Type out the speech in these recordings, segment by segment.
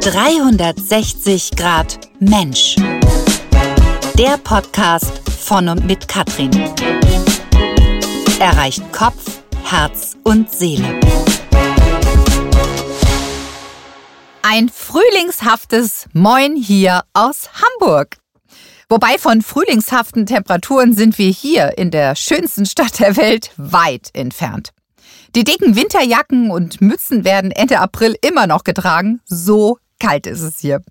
360 Grad Mensch. Der Podcast von und mit Katrin. Erreicht Kopf, Herz und Seele. Ein frühlingshaftes Moin hier aus Hamburg. Wobei von frühlingshaften Temperaturen sind wir hier in der schönsten Stadt der Welt weit entfernt. Die dicken Winterjacken und Mützen werden Ende April immer noch getragen. So kalt ist es hier.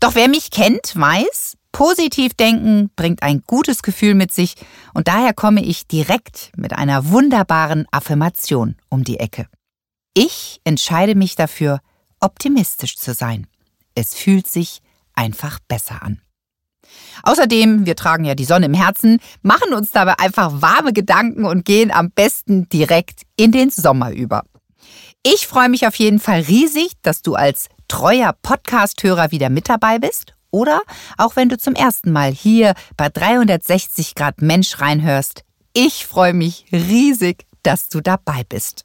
Doch wer mich kennt, weiß, positiv denken bringt ein gutes Gefühl mit sich und daher komme ich direkt mit einer wunderbaren Affirmation um die Ecke. Ich entscheide mich dafür, optimistisch zu sein. Es fühlt sich einfach besser an. Außerdem, wir tragen ja die Sonne im Herzen, machen uns dabei einfach warme Gedanken und gehen am besten direkt in den Sommer über. Ich freue mich auf jeden Fall riesig, dass du als treuer Podcast-Hörer wieder mit dabei bist oder auch wenn du zum ersten Mal hier bei 360 Grad Mensch reinhörst. Ich freue mich riesig, dass du dabei bist.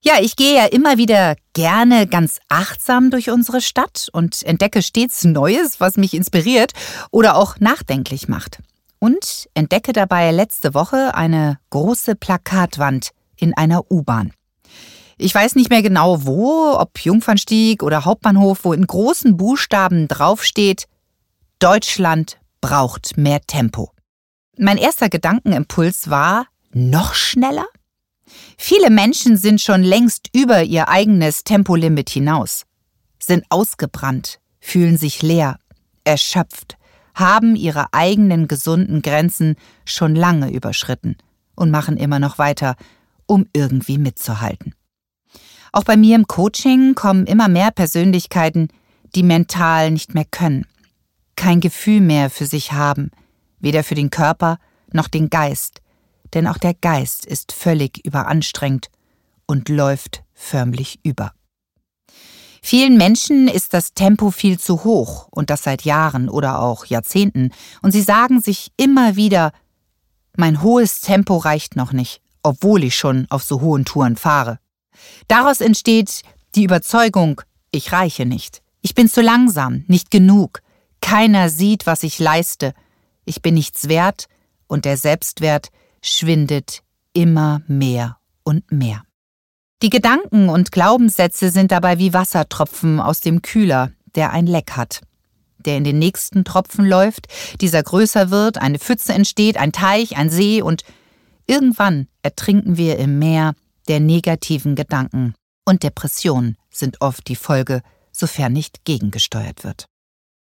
Ja, ich gehe ja immer wieder gerne ganz achtsam durch unsere Stadt und entdecke stets Neues, was mich inspiriert oder auch nachdenklich macht. Und entdecke dabei letzte Woche eine große Plakatwand in einer U-Bahn. Ich weiß nicht mehr genau wo, ob Jungfernstieg oder Hauptbahnhof, wo in großen Buchstaben draufsteht, Deutschland braucht mehr Tempo. Mein erster Gedankenimpuls war, noch schneller? Viele Menschen sind schon längst über ihr eigenes Tempolimit hinaus, sind ausgebrannt, fühlen sich leer, erschöpft, haben ihre eigenen gesunden Grenzen schon lange überschritten und machen immer noch weiter, um irgendwie mitzuhalten. Auch bei mir im Coaching kommen immer mehr Persönlichkeiten, die mental nicht mehr können, kein Gefühl mehr für sich haben, weder für den Körper noch den Geist, denn auch der Geist ist völlig überanstrengt und läuft förmlich über. Vielen Menschen ist das Tempo viel zu hoch und das seit Jahren oder auch Jahrzehnten, und sie sagen sich immer wieder, mein hohes Tempo reicht noch nicht, obwohl ich schon auf so hohen Touren fahre. Daraus entsteht die Überzeugung, ich reiche nicht, ich bin zu langsam, nicht genug, keiner sieht, was ich leiste, ich bin nichts wert und der Selbstwert schwindet immer mehr und mehr. Die Gedanken und Glaubenssätze sind dabei wie Wassertropfen aus dem Kühler, der ein Leck hat, der in den nächsten Tropfen läuft, dieser größer wird, eine Pfütze entsteht, ein Teich, ein See und irgendwann ertrinken wir im Meer der negativen Gedanken und Depressionen sind oft die Folge, sofern nicht gegengesteuert wird.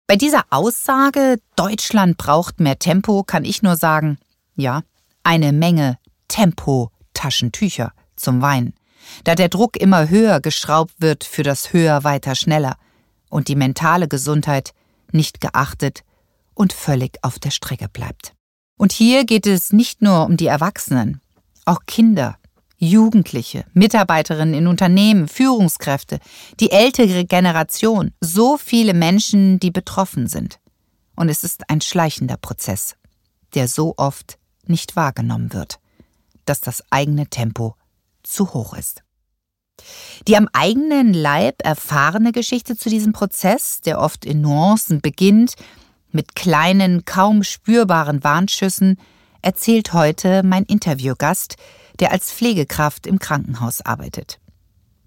Bei dieser Aussage, Deutschland braucht mehr Tempo, kann ich nur sagen, ja, eine Menge Tempo-Taschentücher zum Weinen, da der Druck immer höher geschraubt wird für das höher, weiter, schneller und die mentale Gesundheit nicht geachtet und völlig auf der Strecke bleibt. Und hier geht es nicht nur um die Erwachsenen, auch Kinder, Jugendliche, Mitarbeiterinnen in Unternehmen, Führungskräfte, die ältere Generation, so viele Menschen, die betroffen sind. Und es ist ein schleichender Prozess, der so oft nicht wahrgenommen wird, dass das eigene Tempo zu hoch ist. Die am eigenen Leib erfahrene Geschichte zu diesem Prozess, der oft in Nuancen beginnt, mit kleinen, kaum spürbaren Warnschüssen, erzählt heute mein Interviewgast, der als Pflegekraft im Krankenhaus arbeitet.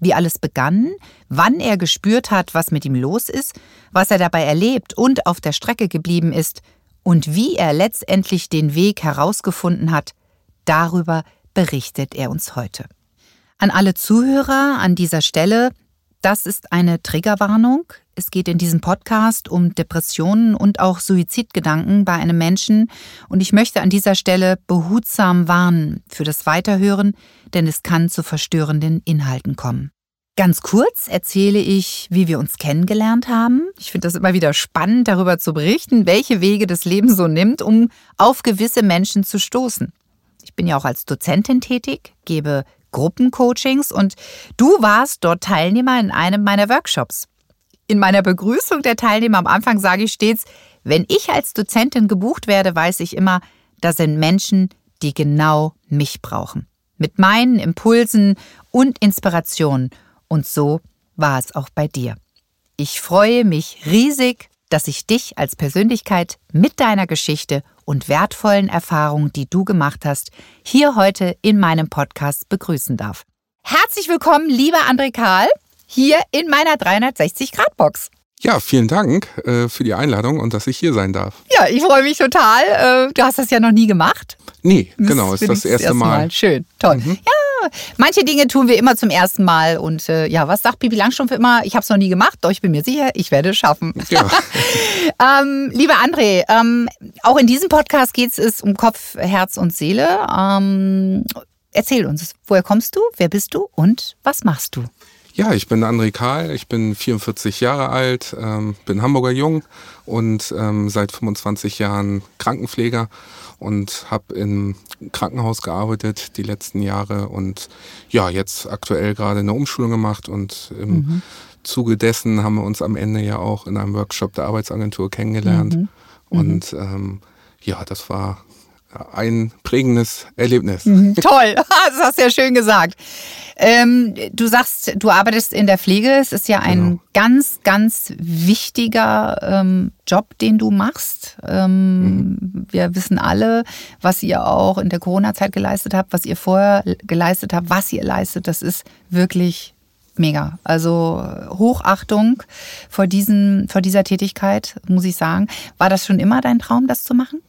Wie alles begann, wann er gespürt hat, was mit ihm los ist, was er dabei erlebt und auf der Strecke geblieben ist und wie er letztendlich den Weg herausgefunden hat, darüber berichtet er uns heute. An alle Zuhörer an dieser Stelle, das ist eine Triggerwarnung. Es geht in diesem Podcast um Depressionen und auch Suizidgedanken bei einem Menschen und ich möchte an dieser Stelle behutsam warnen für das Weiterhören, denn es kann zu verstörenden Inhalten kommen. Ganz kurz erzähle ich, wie wir uns kennengelernt haben. Ich finde das immer wieder spannend, darüber zu berichten, welche Wege das Leben so nimmt, um auf gewisse Menschen zu stoßen. Ich bin ja auch als Dozentin tätig, gebe Gruppencoachings und du warst dort Teilnehmer in einem meiner Workshops. In meiner Begrüßung der Teilnehmer am Anfang sage ich stets, wenn ich als Dozentin gebucht werde, weiß ich immer, da sind Menschen, die genau mich brauchen. Mit meinen Impulsen und Inspirationen und so war es auch bei dir. Ich freue mich riesig, dass ich dich als Persönlichkeit mit deiner Geschichte und wertvollen Erfahrungen, die du gemacht hast, hier heute in meinem Podcast begrüßen darf. Herzlich willkommen, lieber André Karl, hier in meiner 360-Grad-Box. Ja, vielen Dank äh, für die Einladung und dass ich hier sein darf. Ja, ich freue mich total. Äh, du hast das ja noch nie gemacht. Nee, genau, ist das, das erste, Mal. Mal. Schön, toll. Mhm. Ja, manche Dinge tun wir immer zum ersten Mal. Und äh, ja, was sagt Pipi Langstrumpf immer? Ich habe es noch nie gemacht, doch ich bin mir sicher, ich werde es schaffen. Ja. ähm, lieber André, ähm, auch in diesem Podcast geht es um Kopf, Herz und Seele. Ähm, erzähl uns, woher kommst du, wer bist du und was machst du? Ja, ich bin André Kahl, ich bin 44 Jahre alt, ähm, bin Hamburger Jung und ähm, seit 25 Jahren Krankenpfleger und habe im Krankenhaus gearbeitet die letzten Jahre und ja, jetzt aktuell gerade eine Umschulung gemacht und im mhm. Zuge dessen haben wir uns am Ende ja auch in einem Workshop der Arbeitsagentur kennengelernt. Mhm. Und ähm, ja, das war ein prägendes Erlebnis. Mhm, toll, das hast du ja schön gesagt. Ähm, du sagst, du arbeitest in der Pflege. Es ist ja ein genau. ganz, ganz wichtiger ähm, Job, den du machst. Ähm, mhm. Wir wissen alle, was ihr auch in der Corona-Zeit geleistet habt, was ihr vorher geleistet habt, was ihr leistet. Das ist wirklich mega. Also Hochachtung vor, diesen, vor dieser Tätigkeit, muss ich sagen. War das schon immer dein Traum, das zu machen?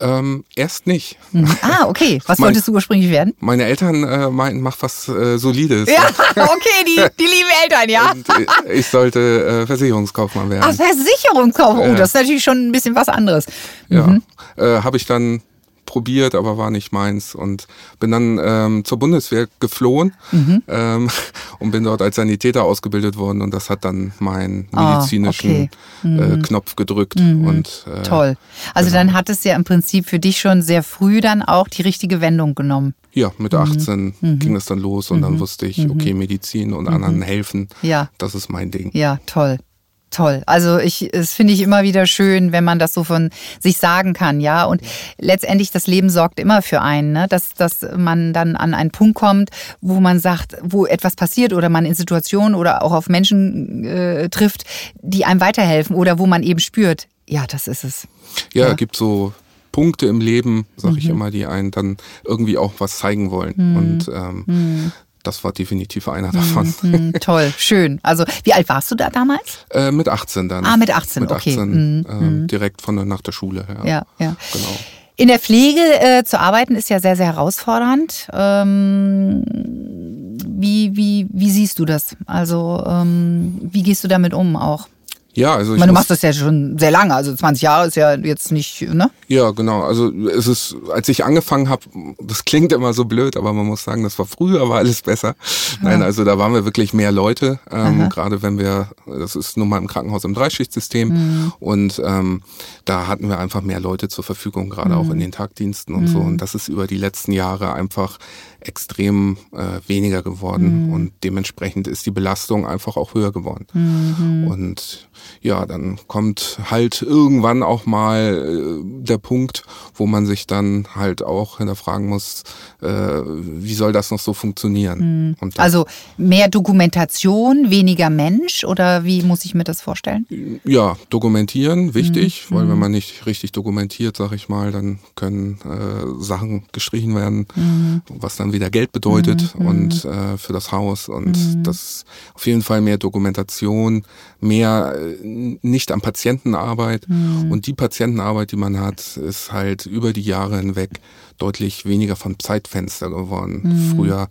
Ähm, erst nicht. Mhm. Ah, okay. Was mein, wolltest du ursprünglich werden? Meine Eltern äh, meinten, mach was äh, Solides. Ja, okay, die, die lieben Eltern, ja. Und ich sollte äh, Versicherungskaufmann werden. Ach, Versicherungskaufmann. Oh, das ist natürlich schon ein bisschen was anderes. Ja, mhm. äh, habe ich dann probiert, aber war nicht meins und bin dann ähm, zur Bundeswehr geflohen mhm. ähm, und bin dort als Sanitäter ausgebildet worden und das hat dann meinen ah, medizinischen oh, okay. mhm. äh, Knopf gedrückt mhm. und äh, toll. Also genau. dann hat es ja im Prinzip für dich schon sehr früh dann auch die richtige Wendung genommen. Ja, mit 18 mhm. Mhm. ging es dann los und dann mhm. wusste ich, okay, Medizin und anderen helfen, ja. das ist mein Ding. Ja, toll. Toll. Also ich, es finde ich immer wieder schön, wenn man das so von sich sagen kann, ja. Und letztendlich das Leben sorgt immer für einen, ne? dass, dass man dann an einen Punkt kommt, wo man sagt, wo etwas passiert oder man in Situationen oder auch auf Menschen äh, trifft, die einem weiterhelfen oder wo man eben spürt, ja, das ist es. Ja, ja. gibt so Punkte im Leben, sag mhm. ich immer, die einen dann irgendwie auch was zeigen wollen. Mhm. Und ähm, mhm das war definitiv einer davon. Mm, toll, schön. Also, wie alt warst du da damals? Äh, mit 18 dann. Ah, mit 18, mit okay. 18, mm, äh, direkt von der, nach der Schule. Ja, ja. ja. Genau. In der Pflege äh, zu arbeiten ist ja sehr, sehr herausfordernd. Ähm, wie, wie, wie siehst du das? Also, ähm, wie gehst du damit um auch? Ja, also ich, meine, du machst das ja schon sehr lange, also 20 Jahre ist ja jetzt nicht, ne? Ja, genau. Also es ist, als ich angefangen habe, das klingt immer so blöd, aber man muss sagen, das war früher, war alles besser. Ja. Nein, also da waren wir wirklich mehr Leute, ähm, gerade wenn wir, das ist nun mal im Krankenhaus im Dreischichtsystem mhm. und ähm, da hatten wir einfach mehr Leute zur Verfügung, gerade mhm. auch in den Tagdiensten und mhm. so. Und das ist über die letzten Jahre einfach extrem äh, weniger geworden mhm. und dementsprechend ist die Belastung einfach auch höher geworden. Mhm. Und ja, dann kommt halt irgendwann auch mal äh, der Punkt, wo man sich dann halt auch hinterfragen muss, äh, wie soll das noch so funktionieren? Mhm. also mehr Dokumentation, weniger Mensch oder wie muss ich mir das vorstellen? Ja, dokumentieren, wichtig, mhm. weil wenn mhm. man nicht richtig dokumentiert, sag ich mal, dann können äh, Sachen gestrichen werden, mhm. was dann wieder Geld bedeutet mhm. und äh, für das Haus und das auf jeden Fall mehr Dokumentation, mehr äh, nicht an Patientenarbeit mhm. und die Patientenarbeit, die man hat, ist halt über die Jahre hinweg deutlich weniger von Zeitfenster geworden. Mhm. Früher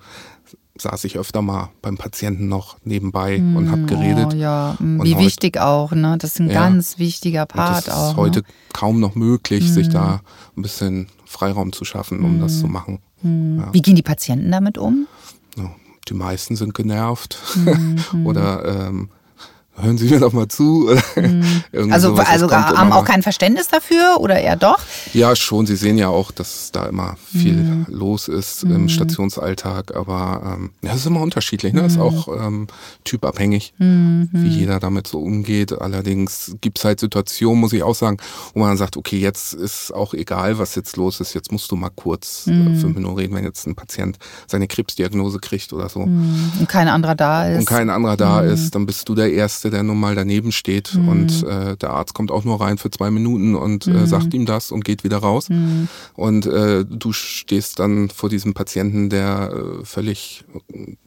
saß ich öfter mal beim Patienten noch nebenbei mm, und habe geredet. Oh, ja, mm, wie wichtig auch, ne? Das ist ein ja, ganz wichtiger Part das auch. ist heute ne? kaum noch möglich, sich da ein bisschen Freiraum zu schaffen, um das zu machen. Ja. Wie gehen die Patienten damit um? Die meisten sind genervt oder ähm, hören Sie mir doch mal zu. Mhm. also also haben auch kein Verständnis dafür oder eher doch? Ja, schon. Sie sehen ja auch, dass da immer viel mhm. los ist mhm. im Stationsalltag, aber ähm, ja, das ist immer unterschiedlich. Ne? Das ist mhm. auch ähm, typabhängig, mhm. wie jeder damit so umgeht. Allerdings gibt es halt Situationen, muss ich auch sagen, wo man sagt, okay, jetzt ist auch egal, was jetzt los ist, jetzt musst du mal kurz äh, mhm. fünf Minuten reden, wenn jetzt ein Patient seine Krebsdiagnose kriegt oder so. Und kein anderer da ist. Und kein anderer da ist, dann bist du der Erste, Ärzte, der nun mal daneben steht mhm. und äh, der Arzt kommt auch nur rein für zwei Minuten und äh, mhm. sagt ihm das und geht wieder raus. Mhm. Und äh, du stehst dann vor diesem Patienten, der äh, völlig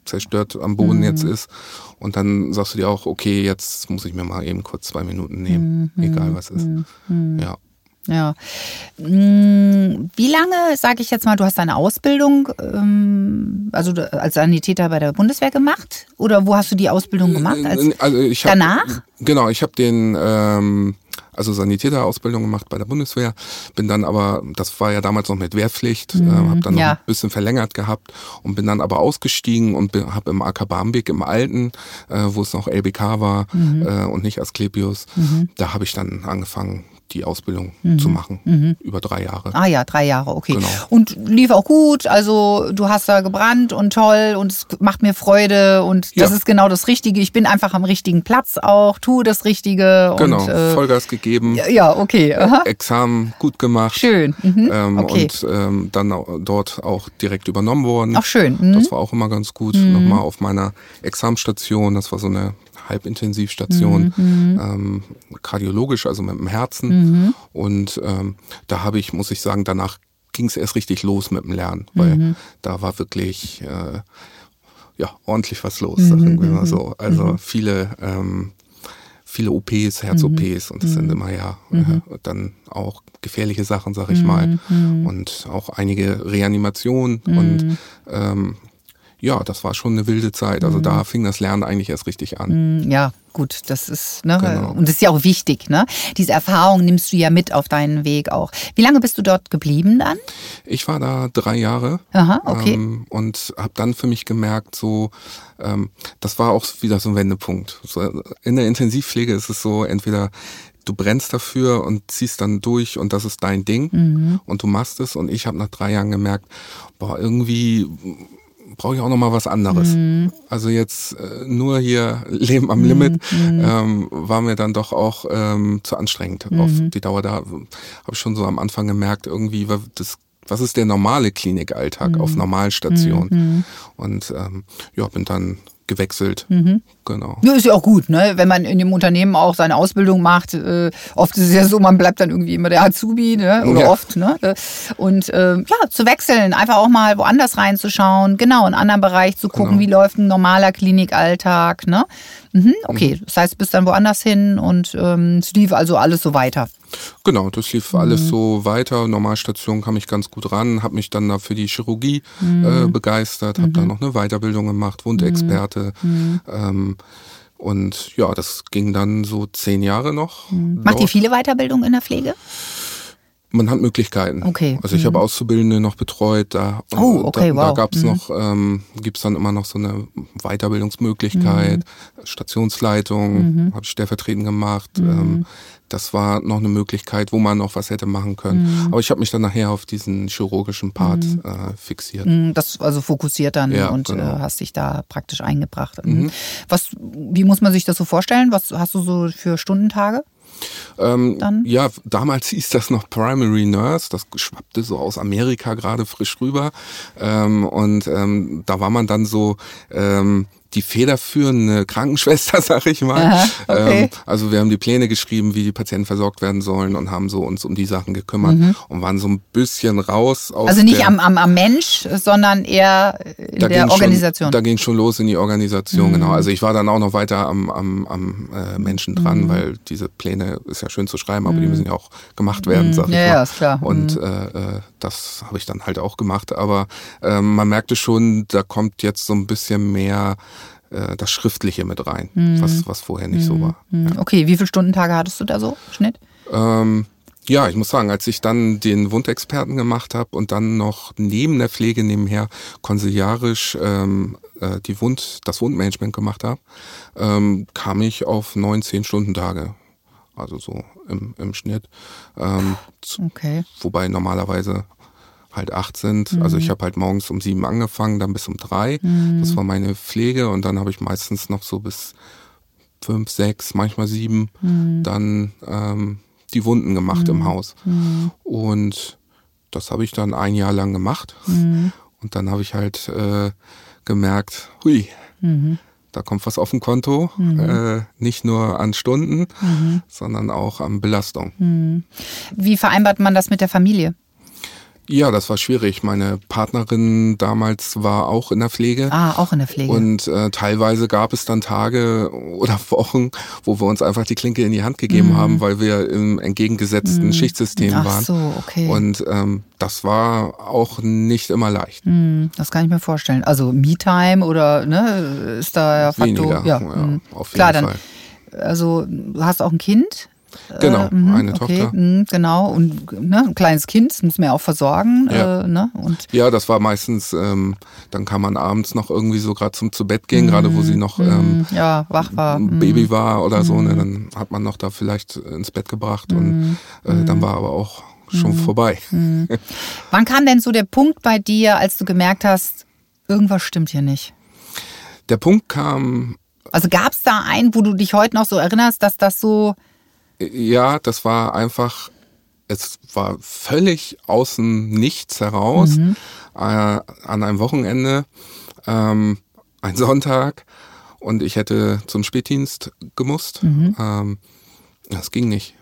zerstört am Boden mhm. jetzt ist. Und dann sagst du dir auch, okay, jetzt muss ich mir mal eben kurz zwei Minuten nehmen, mhm. egal was ist. Mhm. Ja. Ja. Mm, wie lange, sage ich jetzt mal, du hast deine Ausbildung, ähm, also als Sanitäter bei der Bundeswehr gemacht? Oder wo hast du die Ausbildung gemacht? Als also ich hab, danach? Genau, ich habe den ähm, also Sanitäterausbildung gemacht bei der Bundeswehr, bin dann aber, das war ja damals noch mit Wehrpflicht, mhm, äh, habe dann noch ja. ein bisschen verlängert gehabt und bin dann aber ausgestiegen und habe im AK Barmbek im Alten, äh, wo es noch LBK war mhm. äh, und nicht Asklepios, mhm. da habe ich dann angefangen die Ausbildung mhm. zu machen. Mhm. Über drei Jahre. Ah ja, drei Jahre, okay. Genau. Und lief auch gut. Also du hast da gebrannt und toll und es macht mir Freude und das ja. ist genau das Richtige. Ich bin einfach am richtigen Platz auch, tue das Richtige. Genau, und, äh, Vollgas gegeben. Ja, okay. Aha. Examen gut gemacht. Schön. Mhm. Ähm, okay. Und ähm, dann dort auch direkt übernommen worden. Auch schön. Mhm. Das war auch immer ganz gut. Mhm. Nochmal auf meiner Examenstation, das war so eine Halbintensivstation, mhm. ähm, kardiologisch, also mit dem Herzen. Mhm. Und ähm, da habe ich, muss ich sagen, danach ging es erst richtig los mit dem Lernen, weil mhm. da war wirklich äh, ja ordentlich was los, sagen wir mal so. Mhm. Also mhm. viele ähm, viele OPs, Herz-OPs und das sind immer ja äh, dann auch gefährliche Sachen, sag ich mal. Und auch einige Reanimationen und ähm, ja, das war schon eine wilde Zeit. Also mhm. da fing das Lernen eigentlich erst richtig an. Mhm, ja, gut, das ist, ne, genau. und das ist ja auch wichtig, ne? Diese Erfahrung nimmst du ja mit auf deinen Weg auch. Wie lange bist du dort geblieben dann? Ich war da drei Jahre. Aha, okay. Ähm, und habe dann für mich gemerkt, so, ähm, das war auch wieder so ein Wendepunkt. So, in der Intensivpflege ist es so, entweder du brennst dafür und ziehst dann durch und das ist dein Ding mhm. und du machst es. Und ich habe nach drei Jahren gemerkt, boah, irgendwie brauche ich auch noch mal was anderes. Mhm. Also jetzt äh, nur hier Leben am Limit mhm. ähm, war mir dann doch auch ähm, zu anstrengend mhm. auf die Dauer. Da habe ich schon so am Anfang gemerkt, irgendwie war das was ist der normale Klinikalltag auf mhm. Normalstation? Mhm. Und ähm, ja, bin dann gewechselt. Mhm. Genau. Ja, ist ja auch gut, ne? wenn man in dem Unternehmen auch seine Ausbildung macht. Äh, oft ist es ja so, man bleibt dann irgendwie immer der Azubi, ne? oder ja. oft. Ne? Und äh, ja, zu wechseln, einfach auch mal woanders reinzuschauen, genau, in einen anderen Bereich zu gucken, genau. wie läuft ein normaler Klinikalltag. Ne? Mhm, okay, mhm. das heißt, bis dann woanders hin und ähm, es lief also alles so weiter. Genau, das lief mhm. alles so weiter. Normalstation kam ich ganz gut ran, habe mich dann da für die Chirurgie mhm. äh, begeistert, habe mhm. da noch eine Weiterbildung gemacht, Wundexperte. Mhm. Ähm, und ja, das ging dann so zehn Jahre noch. Mhm. Macht ihr viele Weiterbildungen in der Pflege? Man hat Möglichkeiten. Okay. Also ich mhm. habe Auszubildende noch betreut. Da, oh, okay, da, wow. Da gab es mhm. noch, ähm, gibt es dann immer noch so eine Weiterbildungsmöglichkeit, mhm. Stationsleitung, mhm. habe ich stellvertretend gemacht. Mhm. Ähm, das war noch eine Möglichkeit, wo man noch was hätte machen können. Mhm. Aber ich habe mich dann nachher auf diesen chirurgischen Part mhm. äh, fixiert. Mhm, das also fokussiert dann ja, und genau. äh, hast dich da praktisch eingebracht. Mhm. mhm. Was, wie muss man sich das so vorstellen? Was hast du so für Stundentage? Ähm, ja, damals hieß das noch Primary Nurse, das schwappte so aus Amerika gerade frisch rüber. Ähm, und ähm, da war man dann so, ähm, die federführende Krankenschwester, sag ich mal. Aha, okay. ähm, also wir haben die Pläne geschrieben, wie die Patienten versorgt werden sollen und haben so uns um die Sachen gekümmert mhm. und waren so ein bisschen raus aus Also nicht am, am, am Mensch, sondern eher in der Organisation. Schon, da ging schon los in die Organisation, mhm. genau. Also ich war dann auch noch weiter am, am, am äh, Menschen dran, mhm. weil diese Pläne ist ja schön zu schreiben, aber die mhm. müssen ja auch gemacht werden, mhm. sag ich ja, mal. Ja, ist klar. Und mhm. äh, äh, das habe ich dann halt auch gemacht. Aber äh, man merkte schon, da kommt jetzt so ein bisschen mehr äh, das Schriftliche mit rein, mhm. was, was vorher nicht mhm. so war. Mhm. Ja. Okay, wie viele Stundentage hattest du da so, Schnitt? Ähm, ja, ich muss sagen, als ich dann den Wundexperten gemacht habe und dann noch neben der Pflege nebenher konsiliarisch ähm, äh, die Wund, das Wundmanagement gemacht habe, ähm, kam ich auf neun, zehn Stundentage. Also so im, im Schnitt. Ähm, okay. Wobei normalerweise halt acht sind. Mhm. Also ich habe halt morgens um sieben angefangen, dann bis um drei. Mhm. Das war meine Pflege und dann habe ich meistens noch so bis fünf, sechs, manchmal sieben mhm. dann ähm, die Wunden gemacht im mhm. Haus. Mhm. Und das habe ich dann ein Jahr lang gemacht. Mhm. Und dann habe ich halt äh, gemerkt, hui, da kommt was auf dem Konto, mhm. äh, nicht nur an Stunden, mhm. sondern auch an Belastung. Mhm. Wie vereinbart man das mit der Familie? Ja, das war schwierig. Meine Partnerin damals war auch in der Pflege. Ah, auch in der Pflege. Und äh, teilweise gab es dann Tage oder Wochen, wo wir uns einfach die Klinke in die Hand gegeben mm. haben, weil wir im entgegengesetzten mm. Schichtsystem Ach waren. so, okay. Und ähm, das war auch nicht immer leicht. Mm, das kann ich mir vorstellen. Also Me-Time oder ne, ist da ja Faktor. Ja, ja mm. auf jeden Klar, Fall. Dann, also du hast auch ein Kind? Genau, äh, mh, eine okay, Tochter. Mh, genau, und ne, ein kleines Kind, das muss man ja auch versorgen. Ja. Äh, ne? und Ja, das war meistens, ähm, dann kam man abends noch irgendwie so gerade zum zu Bett gehen, gerade wo sie noch ähm, mh, ja, wach war. ein Mh. Baby war oder so, ne, dann hat man noch da vielleicht ins Bett gebracht und äh, dann war aber auch schon vorbei. Wann kam denn so der Punkt bei dir, als du gemerkt hast, irgendwas stimmt hier nicht? Der Punkt kam, Also gab es da einen, wo du dich heute noch so erinnerst, dass das so, ja, das war einfach, es war völlig außen nichts heraus äh, an einem Wochenende, ähm, ein Sonntag und ich hätte zum Spätdienst gemusst. Ähm, das ging nicht.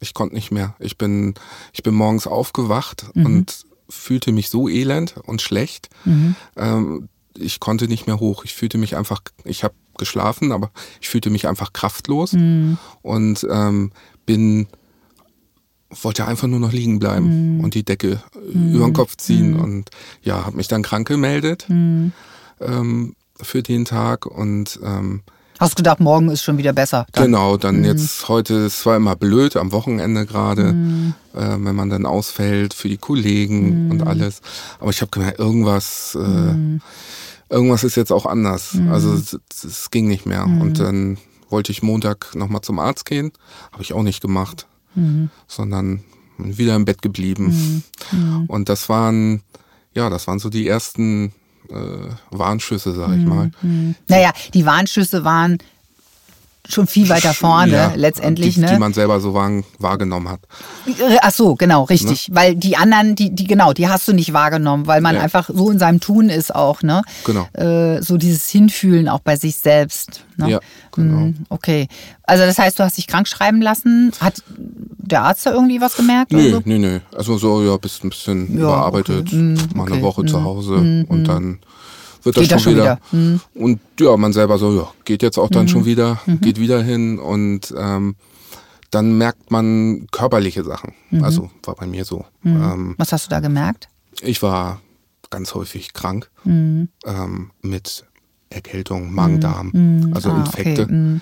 Ich konnte nicht mehr. Ich bin, ich bin morgens aufgewacht und fühlte mich so elend und schlecht. Ähm, ich konnte nicht mehr hoch. Ich fühlte mich einfach, ich habe geschlafen, aber ich fühlte mich einfach kraftlos und ähm, bin wollte einfach nur noch liegen bleiben und die Decke über den Kopf ziehen und ja, habe mich dann krank gemeldet ähm, für den Tag und ähm, hast gedacht, morgen ist schon wieder besser? Dann. Genau, dann jetzt heute, es war immer blöd am Wochenende gerade, äh, wenn man dann ausfällt für die Kollegen und alles. Aber ich habe gemerkt, irgendwas, äh, irgendwas ist jetzt auch anders. Also es, ging nicht mehr. Und dann wollte ich Montag nochmal zum Arzt gehen, habe ich auch nicht gemacht, sondern bin wieder im Bett geblieben. Und das waren, ja, das waren so die ersten äh, Warnschüsse, sag ich mal. Naja, die Warnschüsse waren schon viel weiter vorne Ja, letztendlich, die, ne? die man selber so wahr, wahrgenommen hat. Ach so, genau, richtig. Weil die anderen, die, die, genau, die hast du nicht wahrgenommen, weil man Ja. einfach so in seinem Tun ist auch, ne? Genau. Äh, so dieses Hinfühlen auch bei sich selbst. Ne? Ja, genau. Hm, Okay. Also das heißt, du hast dich krank schreiben lassen. Hat der Arzt da irgendwie was gemerkt? Nö, so? nö, nö. Also so, ja, bist ein bisschen Ja, überarbeitet, okay. Mm, mal okay. eine Woche Mm, zu Hause und dann wird Geht das schon wieder. wieder. Mm. Und ja, man selber so, ja, geht jetzt auch dann schon wieder, geht wieder hin und ähm, dann merkt man körperliche Sachen. Also war bei mir so. Ähm, Was hast du da gemerkt? ich war ganz häufig krank ähm, mit Erkältung, Magen-Darm, also Ah, okay. Infekte.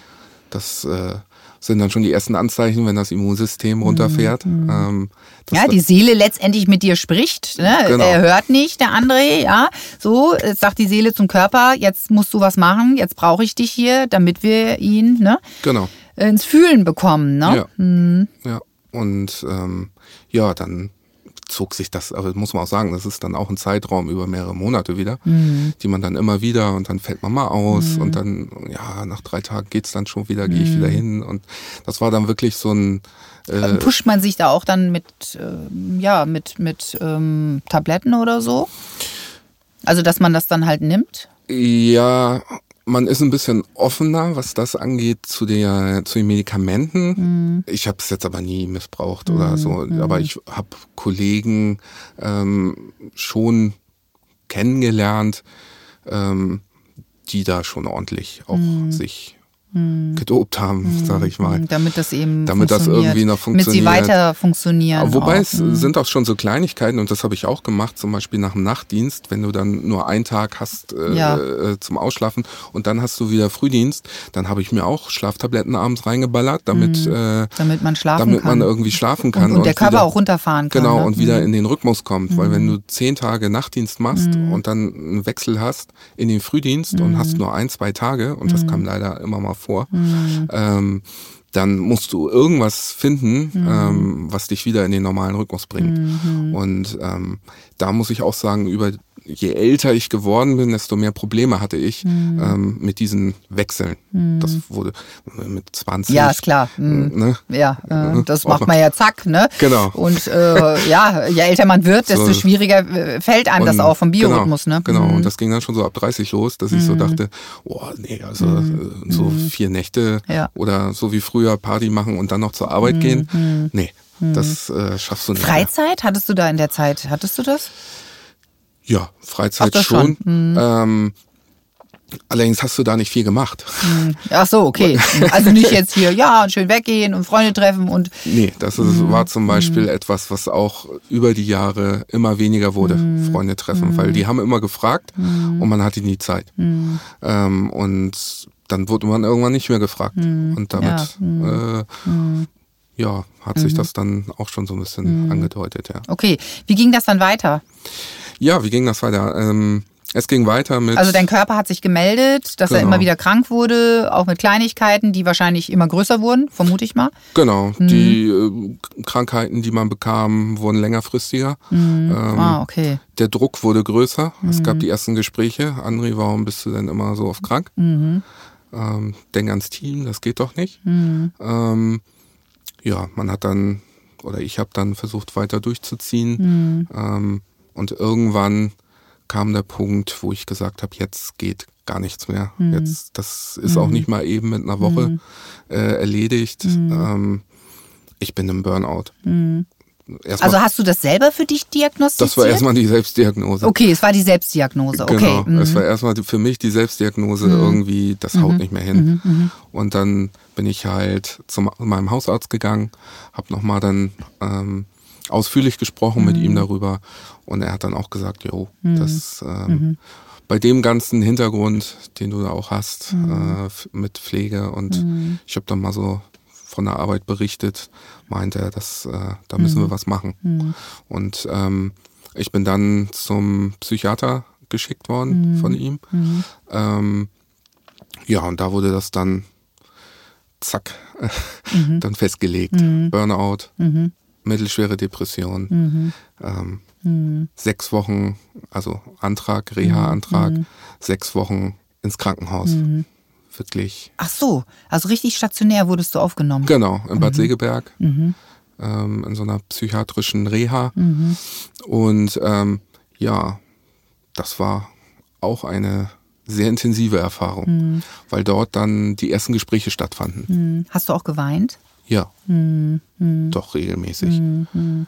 Das äh, sind dann schon die ersten Anzeichen, wenn das Immunsystem runterfährt. Ähm, das Ja, die Seele letztendlich mit dir spricht. Ne? Genau. Er hört nicht, der André, ja. So, jetzt sagt die Seele zum Körper, jetzt musst du was machen, jetzt brauche ich dich hier, damit wir ihn ne, genau. ins Fühlen bekommen. Ne? Ja. Ja. Und ähm, ja, dann zog sich das, aber muss man auch sagen, das ist dann auch ein Zeitraum über mehrere Monate wieder, die man dann immer wieder und dann fällt man mal aus und dann, ja, nach drei Tagen geht's dann schon wieder, gehe ich wieder hin. Und das war dann wirklich so ein äh, Pusht man sich da auch dann mit, ähm, ja, mit, mit ähm, Tabletten oder so? Also, dass man das dann halt nimmt? Ja, man ist ein bisschen offener, was das angeht, zu, der, zu den Medikamenten. Ich habe es jetzt aber nie missbraucht oder so. Aber ich habe Kollegen ähm, schon kennengelernt, ähm, die da schon ordentlich auch sich gedopt haben, sage ich mal. Damit das eben Damit das funktioniert. irgendwie noch Damit sie funktioniert. weiter funktionieren. Aber Wobei auch. es sind auch schon so Kleinigkeiten und das habe ich auch gemacht, zum Beispiel nach dem Nachtdienst, wenn du dann nur einen Tag hast äh, Ja. äh, zum Ausschlafen und dann hast du wieder Frühdienst, dann habe ich mir auch Schlaftabletten abends reingeballert, damit, äh, damit man schlafen damit kann. man irgendwie schlafen kann. und, und der Körper wieder, auch runterfahren kann. Genau, ne? und wieder in den Rhythmus kommt. Weil wenn du zehn Tage Nachtdienst machst Mhm. und dann einen Wechsel hast in den Frühdienst und hast nur ein, zwei Tage, und Mhm. das kam leider immer mal vor, ähm, dann musst du irgendwas finden, Mhm. ähm, was dich wieder in den normalen Rhythmus bringt. Und ähm, da muss ich auch sagen, über je älter ich geworden bin, desto mehr Probleme hatte ich mhm. ähm, mit diesen Wechseln. Mhm. Das wurde mit 20. Ja, ist klar. Mhm. Ne? Ja, äh, das macht man ja zack, ne? Genau. Und äh, ja, je älter man wird, desto so. schwieriger äh, fällt einem und, das auch vom genau, Biorhythmus, genau, ne? Genau, und mhm. das ging dann schon so ab 30 los, dass ich so mhm. dachte, oh nee, also. Äh, so vier Nächte ja. oder so wie früher Party machen und dann noch zur Arbeit gehen. Nee, das äh, schaffst du nicht. Freizeit? Mehr. Hattest du da in der Zeit, hattest du das? Ja, Freizeit schon. schon. Mhm. Ähm, allerdings hast du da nicht viel gemacht. Mhm. Ach so, okay. Also nicht jetzt hier, ja, schön weggehen und Freunde treffen und. Nee, das ist, mhm. war zum Beispiel mhm. etwas, was auch über die Jahre immer weniger wurde, mhm. Freunde treffen, weil die haben immer gefragt und man hatte nie Zeit. Ähm, und dann wurde man irgendwann nicht mehr gefragt. Und damit ja. Äh, ja, hat sich das dann auch schon so ein bisschen angedeutet, ja. Okay, wie ging das dann weiter? Ja, wie ging das weiter? Ähm, es ging weiter mit. Also dein Körper hat sich gemeldet, dass genau. er immer wieder krank wurde, auch mit Kleinigkeiten, die wahrscheinlich immer größer wurden, vermute ich mal. Genau. Mhm. Die äh, Krankheiten, die man bekam, wurden längerfristiger. Mhm. Ähm, ah, okay. Der Druck wurde größer. Mhm. Es gab mhm. die ersten Gespräche. André, warum bist du denn immer so oft krank? Mhm. Ähm, denk ans Team, das geht doch nicht. Mhm. Ähm, ja, man hat dann, oder ich habe dann versucht weiter durchzuziehen. Ähm, und irgendwann kam der Punkt, wo ich gesagt habe, jetzt geht gar nichts mehr. Mhm. Jetzt, das ist mhm. auch nicht mal eben mit einer Woche mhm. äh, erledigt. Mhm. Ähm, ich bin im Burnout. Mhm. Erstmal, also hast du das selber für dich diagnostiziert? Das war erstmal die Selbstdiagnose. Okay, es war die Selbstdiagnose. Okay. Genau, mhm. es war erstmal für mich die Selbstdiagnose mhm. irgendwie, das haut mhm. nicht mehr hin. Mhm, mhm. Und dann bin ich halt zu meinem Hausarzt gegangen, habe nochmal dann ähm, ausführlich gesprochen mit ihm mhm. darüber und er hat dann auch gesagt, jo, mhm. das ähm, mhm. bei dem ganzen Hintergrund, den du da auch hast mhm. äh, mit Pflege und mhm. ich habe dann mal so von der Arbeit berichtet, meinte er, dass äh, da müssen wir was machen. Und ähm, ich bin dann zum Psychiater geschickt worden von ihm. Ähm, ja, und da wurde das dann zack, dann festgelegt. Burnout, mittelschwere Depression. Mhm. Ähm, mhm. Sechs Wochen, also Antrag, Reha-Antrag, mhm. sechs Wochen ins Krankenhaus. Mhm. Wirklich. Ach so, also richtig stationär wurdest du aufgenommen. Genau, in Bad mhm. Segeberg. Mhm. Ähm, in so einer psychiatrischen Reha. Und ähm, ja, das war auch eine sehr intensive Erfahrung, weil dort dann die ersten Gespräche stattfanden. Hast du auch geweint? Ja. Mhm. Doch regelmäßig. Mhm.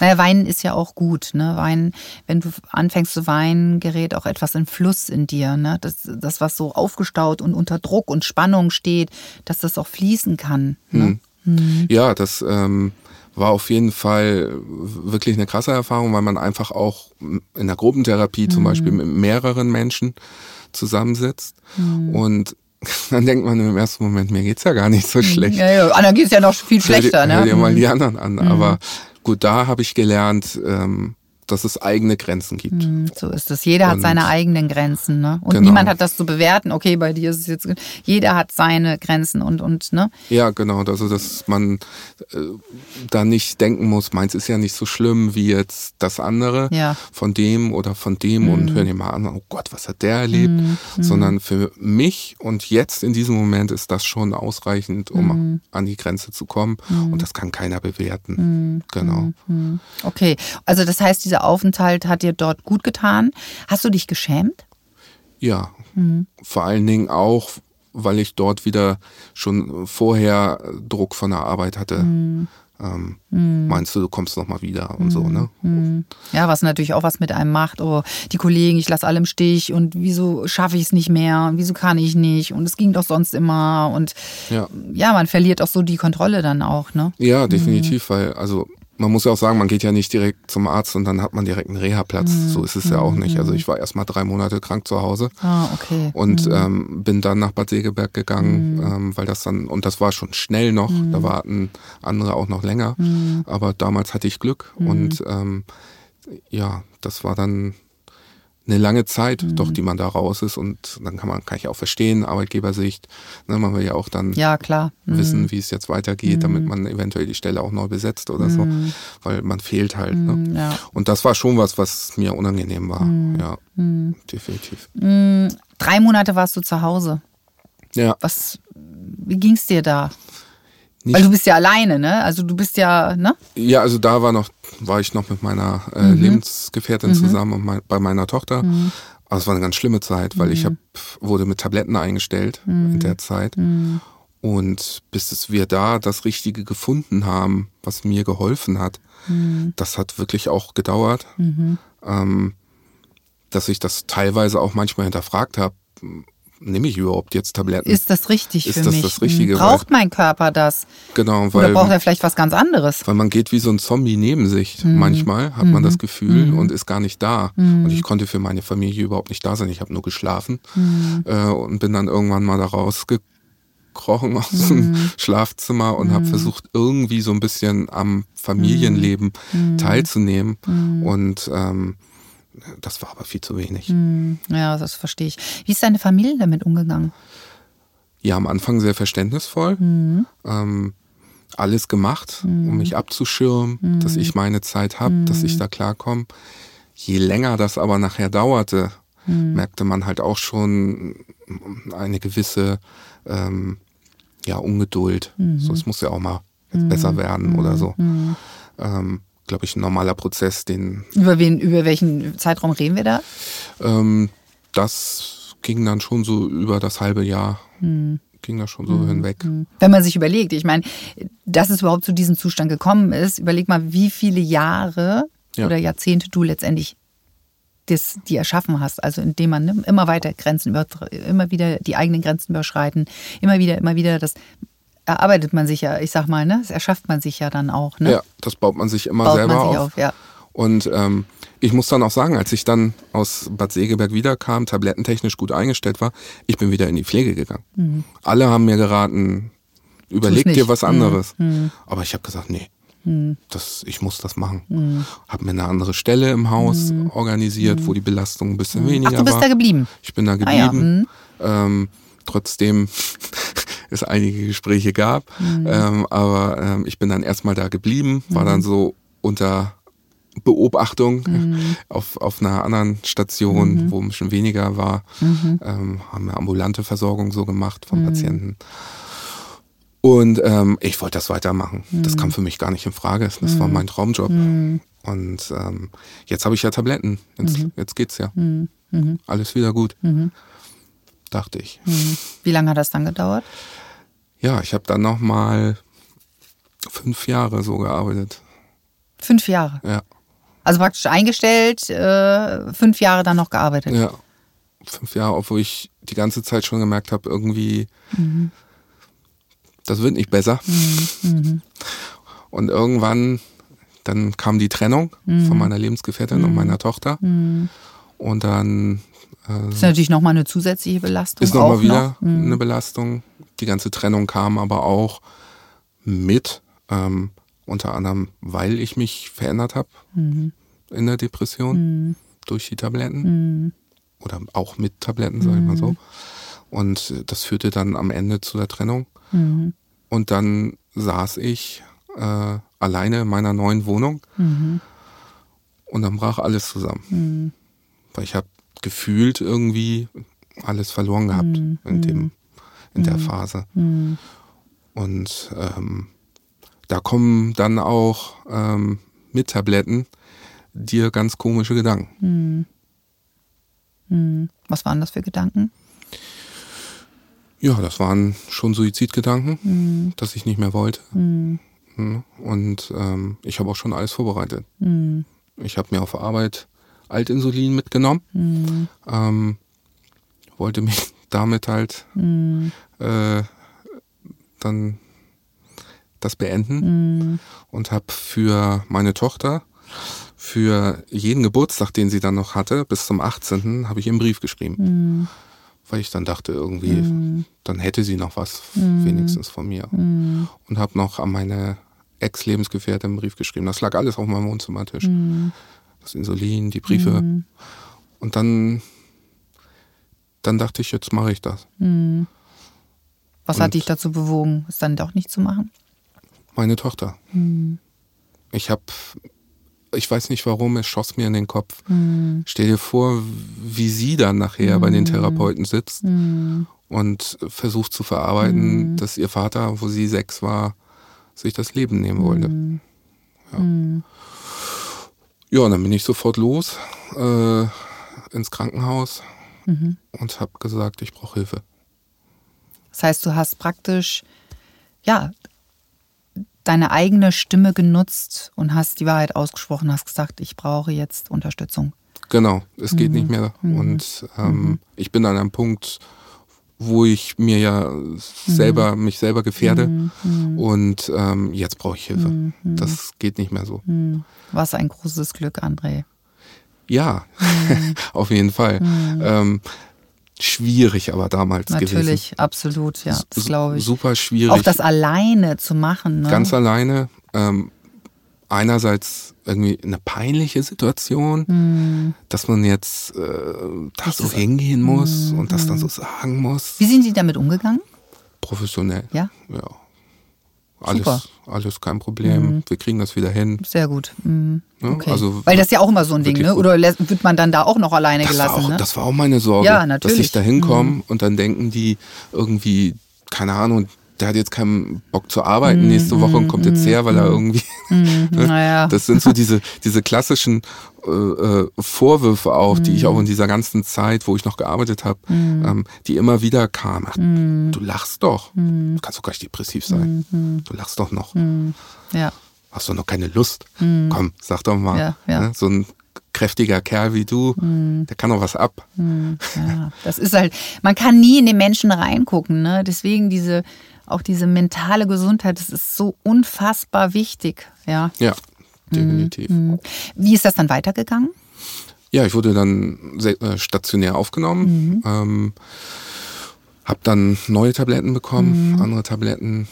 Naja, Weinen ist ja auch gut. Ne? Weinen, wenn du anfängst zu weinen, gerät auch etwas in Fluss in dir. Ne? Das, das, was so aufgestaut und unter Druck und Spannung steht, dass das auch fließen kann. Ne? Mhm. Ja, das ähm, war auf jeden Fall wirklich eine krasse Erfahrung, weil man einfach auch in der Gruppentherapie zum mhm. Beispiel mit mehreren Menschen zusammensitzt mhm. und dann denkt man im ersten Moment, mir geht's ja gar nicht so schlecht. Ja, ja, anderen geht's ja noch viel schlechter. Hör, ne? hör dir mal die anderen an. Mhm. Aber gut, da habe ich gelernt, ähm, dass es eigene Grenzen gibt. Hm, so ist es. Jeder hat seine eigenen Grenzen, ne? Und genau. niemand hat das zu bewerten. Okay, bei dir ist es jetzt. Jeder hat seine Grenzen und und ne? Ja, genau. Also dass man äh, da nicht denken muss, meins ist ja nicht so schlimm wie jetzt das andere ja. von dem oder von dem mhm. und hör dir mal an, oh Gott, was hat der erlebt? Mhm. Sondern für mich und jetzt in diesem Moment ist das schon ausreichend, um an die Grenze zu kommen. Und das kann keiner bewerten. Genau. Okay, also das heißt, diese dieser Aufenthalt hat dir dort gut getan. Hast du dich geschämt? Ja, mhm. vor allen Dingen auch, weil ich dort wieder schon vorher Druck von der Arbeit hatte. Mhm. Ähm, mhm. Meinst du, du kommst noch mal wieder und so, ne? Mhm. Ja, was natürlich auch was mit einem macht. Oh, die Kollegen, ich lasse alle im Stich und wieso schaffe ich es nicht mehr? Wieso kann ich nicht? Und es ging doch sonst immer. Und ja, ja man verliert auch so die Kontrolle dann auch, ne? Ja, definitiv, mhm. weil, also man muss ja auch sagen, man geht ja nicht direkt zum Arzt und dann hat man direkt einen Reha-Platz. Mhm. So ist es ja auch nicht. Also mhm. ich war erst mal drei Monate krank zu Hause ah, okay. und mhm. ähm, bin dann nach Bad Segeberg gegangen, mhm. ähm, weil das dann, und das war schon schnell noch, mhm. da warten andere auch noch länger. Mhm. Aber damals hatte ich Glück und ähm, ja, das war dann eine lange Zeit, mhm. doch, die man da raus ist und dann kann man, kann ich auch verstehen, Arbeitgebersicht, ne, man will ja auch dann ja, klar. Mhm. wissen, wie es jetzt weitergeht, mhm. damit man eventuell die Stelle auch neu besetzt oder so, mhm. weil man fehlt halt. Ne? Mhm, ja. Und das war schon was, was mir unangenehm war, ja, definitiv. Drei Monate warst du zu Hause. Ja. Was, wie ging's dir da? Nicht Weil du bist ja alleine, ne? Also du bist ja, ne? Ja, also da war noch, war ich noch mit meiner äh, Mhm. Lebensgefährtin zusammen und mein, bei meiner Tochter. Aber es war eine ganz schlimme Zeit, weil Mhm. ich hab, wurde mit Tabletten eingestellt in der Zeit. Mhm. Und bis es wir da das Richtige gefunden haben, was mir geholfen hat, Mhm. das hat wirklich auch gedauert. Ähm, dass ich das teilweise auch manchmal hinterfragt habe, nehme ich überhaupt jetzt Tabletten? Ist das richtig Ist für das mich? das Richtige, Braucht mein Körper das? genau, Oder weil braucht er vielleicht was ganz anderes? Weil man geht wie so ein Zombie neben sich. Mhm. Manchmal hat man das Gefühl und ist gar nicht da. Und ich konnte für meine Familie überhaupt nicht da sein. Ich habe nur geschlafen Mhm. äh, und bin dann irgendwann mal da rausgekrochen aus dem Mhm. Schlafzimmer und habe versucht, irgendwie so ein bisschen am Familienleben Mhm. teilzunehmen. Und ähm, das war aber viel zu wenig. Mhm. Ja, das verstehe ich. Wie ist deine Familie damit umgegangen? Ja, am Anfang sehr verständnisvoll. Mhm. Ähm, alles gemacht, um mich abzuschirmen, Mhm. dass ich meine Zeit habe, dass ich da klarkomme. Je länger das aber nachher dauerte, merkte man halt auch schon eine gewisse ähm, ja, Ungeduld. So, es muss ja auch mal jetzt besser werden oder so. Ähm, Glaube ich, ein normaler Prozess, den Über wen, über welchen Zeitraum reden wir da? ähm, das ging dann schon so über das halbe Jahr, Mhm. ging da schon so hinweg. Wenn man sich überlegt, ich meine, dass es überhaupt zu diesem Zustand gekommen ist, überleg mal, wie viele Jahre Ja. oder Jahrzehnte du letztendlich das, die erschaffen hast. Also indem man ne, immer weiter Grenzen über, immer wieder die eigenen Grenzen überschreiten, immer wieder, immer wieder, das erarbeitet man sich ja, ich sag mal, ne, das erschafft man sich ja dann auch, ne? Ja, das baut man sich immer Baut selber man sich auf. auf, ja. Und ähm, ich muss dann auch sagen, als ich dann aus Bad Segeberg wiederkam, tablettentechnisch gut eingestellt war, ich bin wieder in die Pflege gegangen. Alle haben mir geraten, überleg dir was anderes. Aber ich habe gesagt, nee, das, ich muss das machen. Habe mir eine andere Stelle im Haus organisiert, wo die Belastung ein bisschen weniger Ach, du bist war. da geblieben. Ich bin da Ah ja, geblieben. Ähm, trotzdem es einige Gespräche gab. Ähm, aber ähm, ich bin dann erstmal da geblieben, war dann so unter Beobachtung auf, auf einer anderen Station, wo ein bisschen weniger war. Ähm, haben wir ambulante Versorgung so gemacht von Patienten. Und ähm, ich wollte das weitermachen. Das kam für mich gar nicht in Frage. Das war mein Traumjob. Und ähm, jetzt habe ich ja Tabletten. Jetzt, jetzt geht's ja. Alles wieder gut. Dachte ich. Wie lange hat das dann gedauert? Ja, ich habe dann noch mal fünf Jahre so gearbeitet. Fünf Jahre. Ja, Also praktisch eingestellt, äh, fünf Jahre dann noch gearbeitet. ja. Fünf Jahre, obwohl ich die ganze Zeit schon gemerkt habe, irgendwie, das wird nicht besser. Und irgendwann, dann kam die Trennung von meiner Lebensgefährtin und meiner Tochter. Und dann Das ist natürlich nochmal eine zusätzliche Belastung. ist nochmal wieder noch. Mhm. eine Belastung. Die ganze Trennung kam aber auch mit, ähm, unter anderem, weil ich mich verändert habe Mhm. in der Depression durch die Tabletten oder auch mit Tabletten, sage ich mal Mhm. so. Und äh, das führte dann am Ende zu der Trennung. Mhm. Und dann saß ich äh, alleine in meiner neuen Wohnung Mhm. und dann brach alles zusammen. Weil ich habe gefühlt irgendwie alles verloren gehabt Mhm. in dem in der Phase. Und ähm, da kommen dann auch ähm, mit Tabletten dir ganz komische Gedanken. Was waren das für Gedanken? Ja, das waren schon Suizidgedanken, Mhm. dass ich nicht mehr wollte. Mhm. Und ähm, ich habe auch schon alles vorbereitet. Mhm. Ich habe mir auf Arbeit Altinsulin mitgenommen, Mhm. ähm, wollte mich damit halt Mhm. äh, dann das beenden und habe für meine Tochter für jeden Geburtstag, den sie dann noch hatte, bis zum 18. habe ich einen Brief geschrieben. Weil ich dann dachte, irgendwie, dann hätte sie noch was wenigstens von mir. Und habe noch an meine Ex-Lebensgefährtin einen Brief geschrieben. Das lag alles auf meinem Wohnzimmertisch. Das Insulin, die Briefe. Und dann, dann dachte ich, jetzt mache ich das. Mhm. Was Und- hat dich dazu bewogen, es dann doch nicht zu machen? Meine Tochter. Ich habe, ich weiß nicht warum, es schoss mir in den Kopf. Stell dir vor, wie sie dann nachher bei den Therapeuten sitzt und versucht zu verarbeiten, dass ihr Vater, wo sie sechs war, sich das Leben nehmen wollte. Ja. ja, und dann bin ich sofort los äh, ins Krankenhaus und habe gesagt, ich brauche Hilfe. Das heißt, du hast praktisch, ja, deine eigene Stimme genutzt und hast die Wahrheit ausgesprochen, hast gesagt, ich brauche jetzt Unterstützung. Genau, es geht nicht mehr. Und ähm, ich bin an einem Punkt, wo ich mir ja selber, mich selber gefährde. Und ähm, jetzt brauche ich Hilfe. Das geht nicht mehr so. Was ein großes Glück, André. Ja, auf jeden Fall. Ähm, schwierig aber damals gewesen. Natürlich, absolut, ja, das glaube ich. Super schwierig. Auch das alleine zu machen. Ne? Ganz alleine. Ähm, einerseits irgendwie eine peinliche Situation, Hm. dass man jetzt äh, da so hingehen muss und das dann so sagen muss. Wie sind Sie damit umgegangen? Professionell. Ja, Ja. Alles, Super. alles kein Problem. Wir kriegen das wieder hin. sehr gut. Mhm. Okay. also Weil das ist ja auch immer so ein Ding, ne? Oder wird man dann da auch noch alleine Das war, gelassen? auch, ne? das war auch meine Sorge, Ja, dass. Mhm. ich da hinkomme und dann denken die irgendwie, keine Ahnung, der hat jetzt keinen Bock zu arbeiten Mhm, nächste Woche und kommt jetzt her, weil er irgendwie. ne? naja. Das sind so diese, diese klassischen äh, äh, Vorwürfe auch, die Mhm. ich auch in dieser ganzen Zeit, wo ich noch gearbeitet habe, ähm, die immer wieder kamen. Ach, Mhm. Du lachst doch. Du kannst doch gar nicht depressiv sein. Du lachst doch noch. ja. Hast doch noch keine Lust. Komm, sag doch mal. Mhm. Ja, ja. Ne? So ein kräftiger Kerl wie du, der kann doch was ab. Ja, das ist halt, man kann nie in den Menschen reingucken, ne? Deswegen diese, auch diese mentale Gesundheit, das ist so unfassbar wichtig, ja. Ja, definitiv. Mhm. Wie ist das dann weitergegangen? Ja, ich wurde dann äh, stationär aufgenommen, ähm, habe dann neue Tabletten bekommen, andere Tabletten,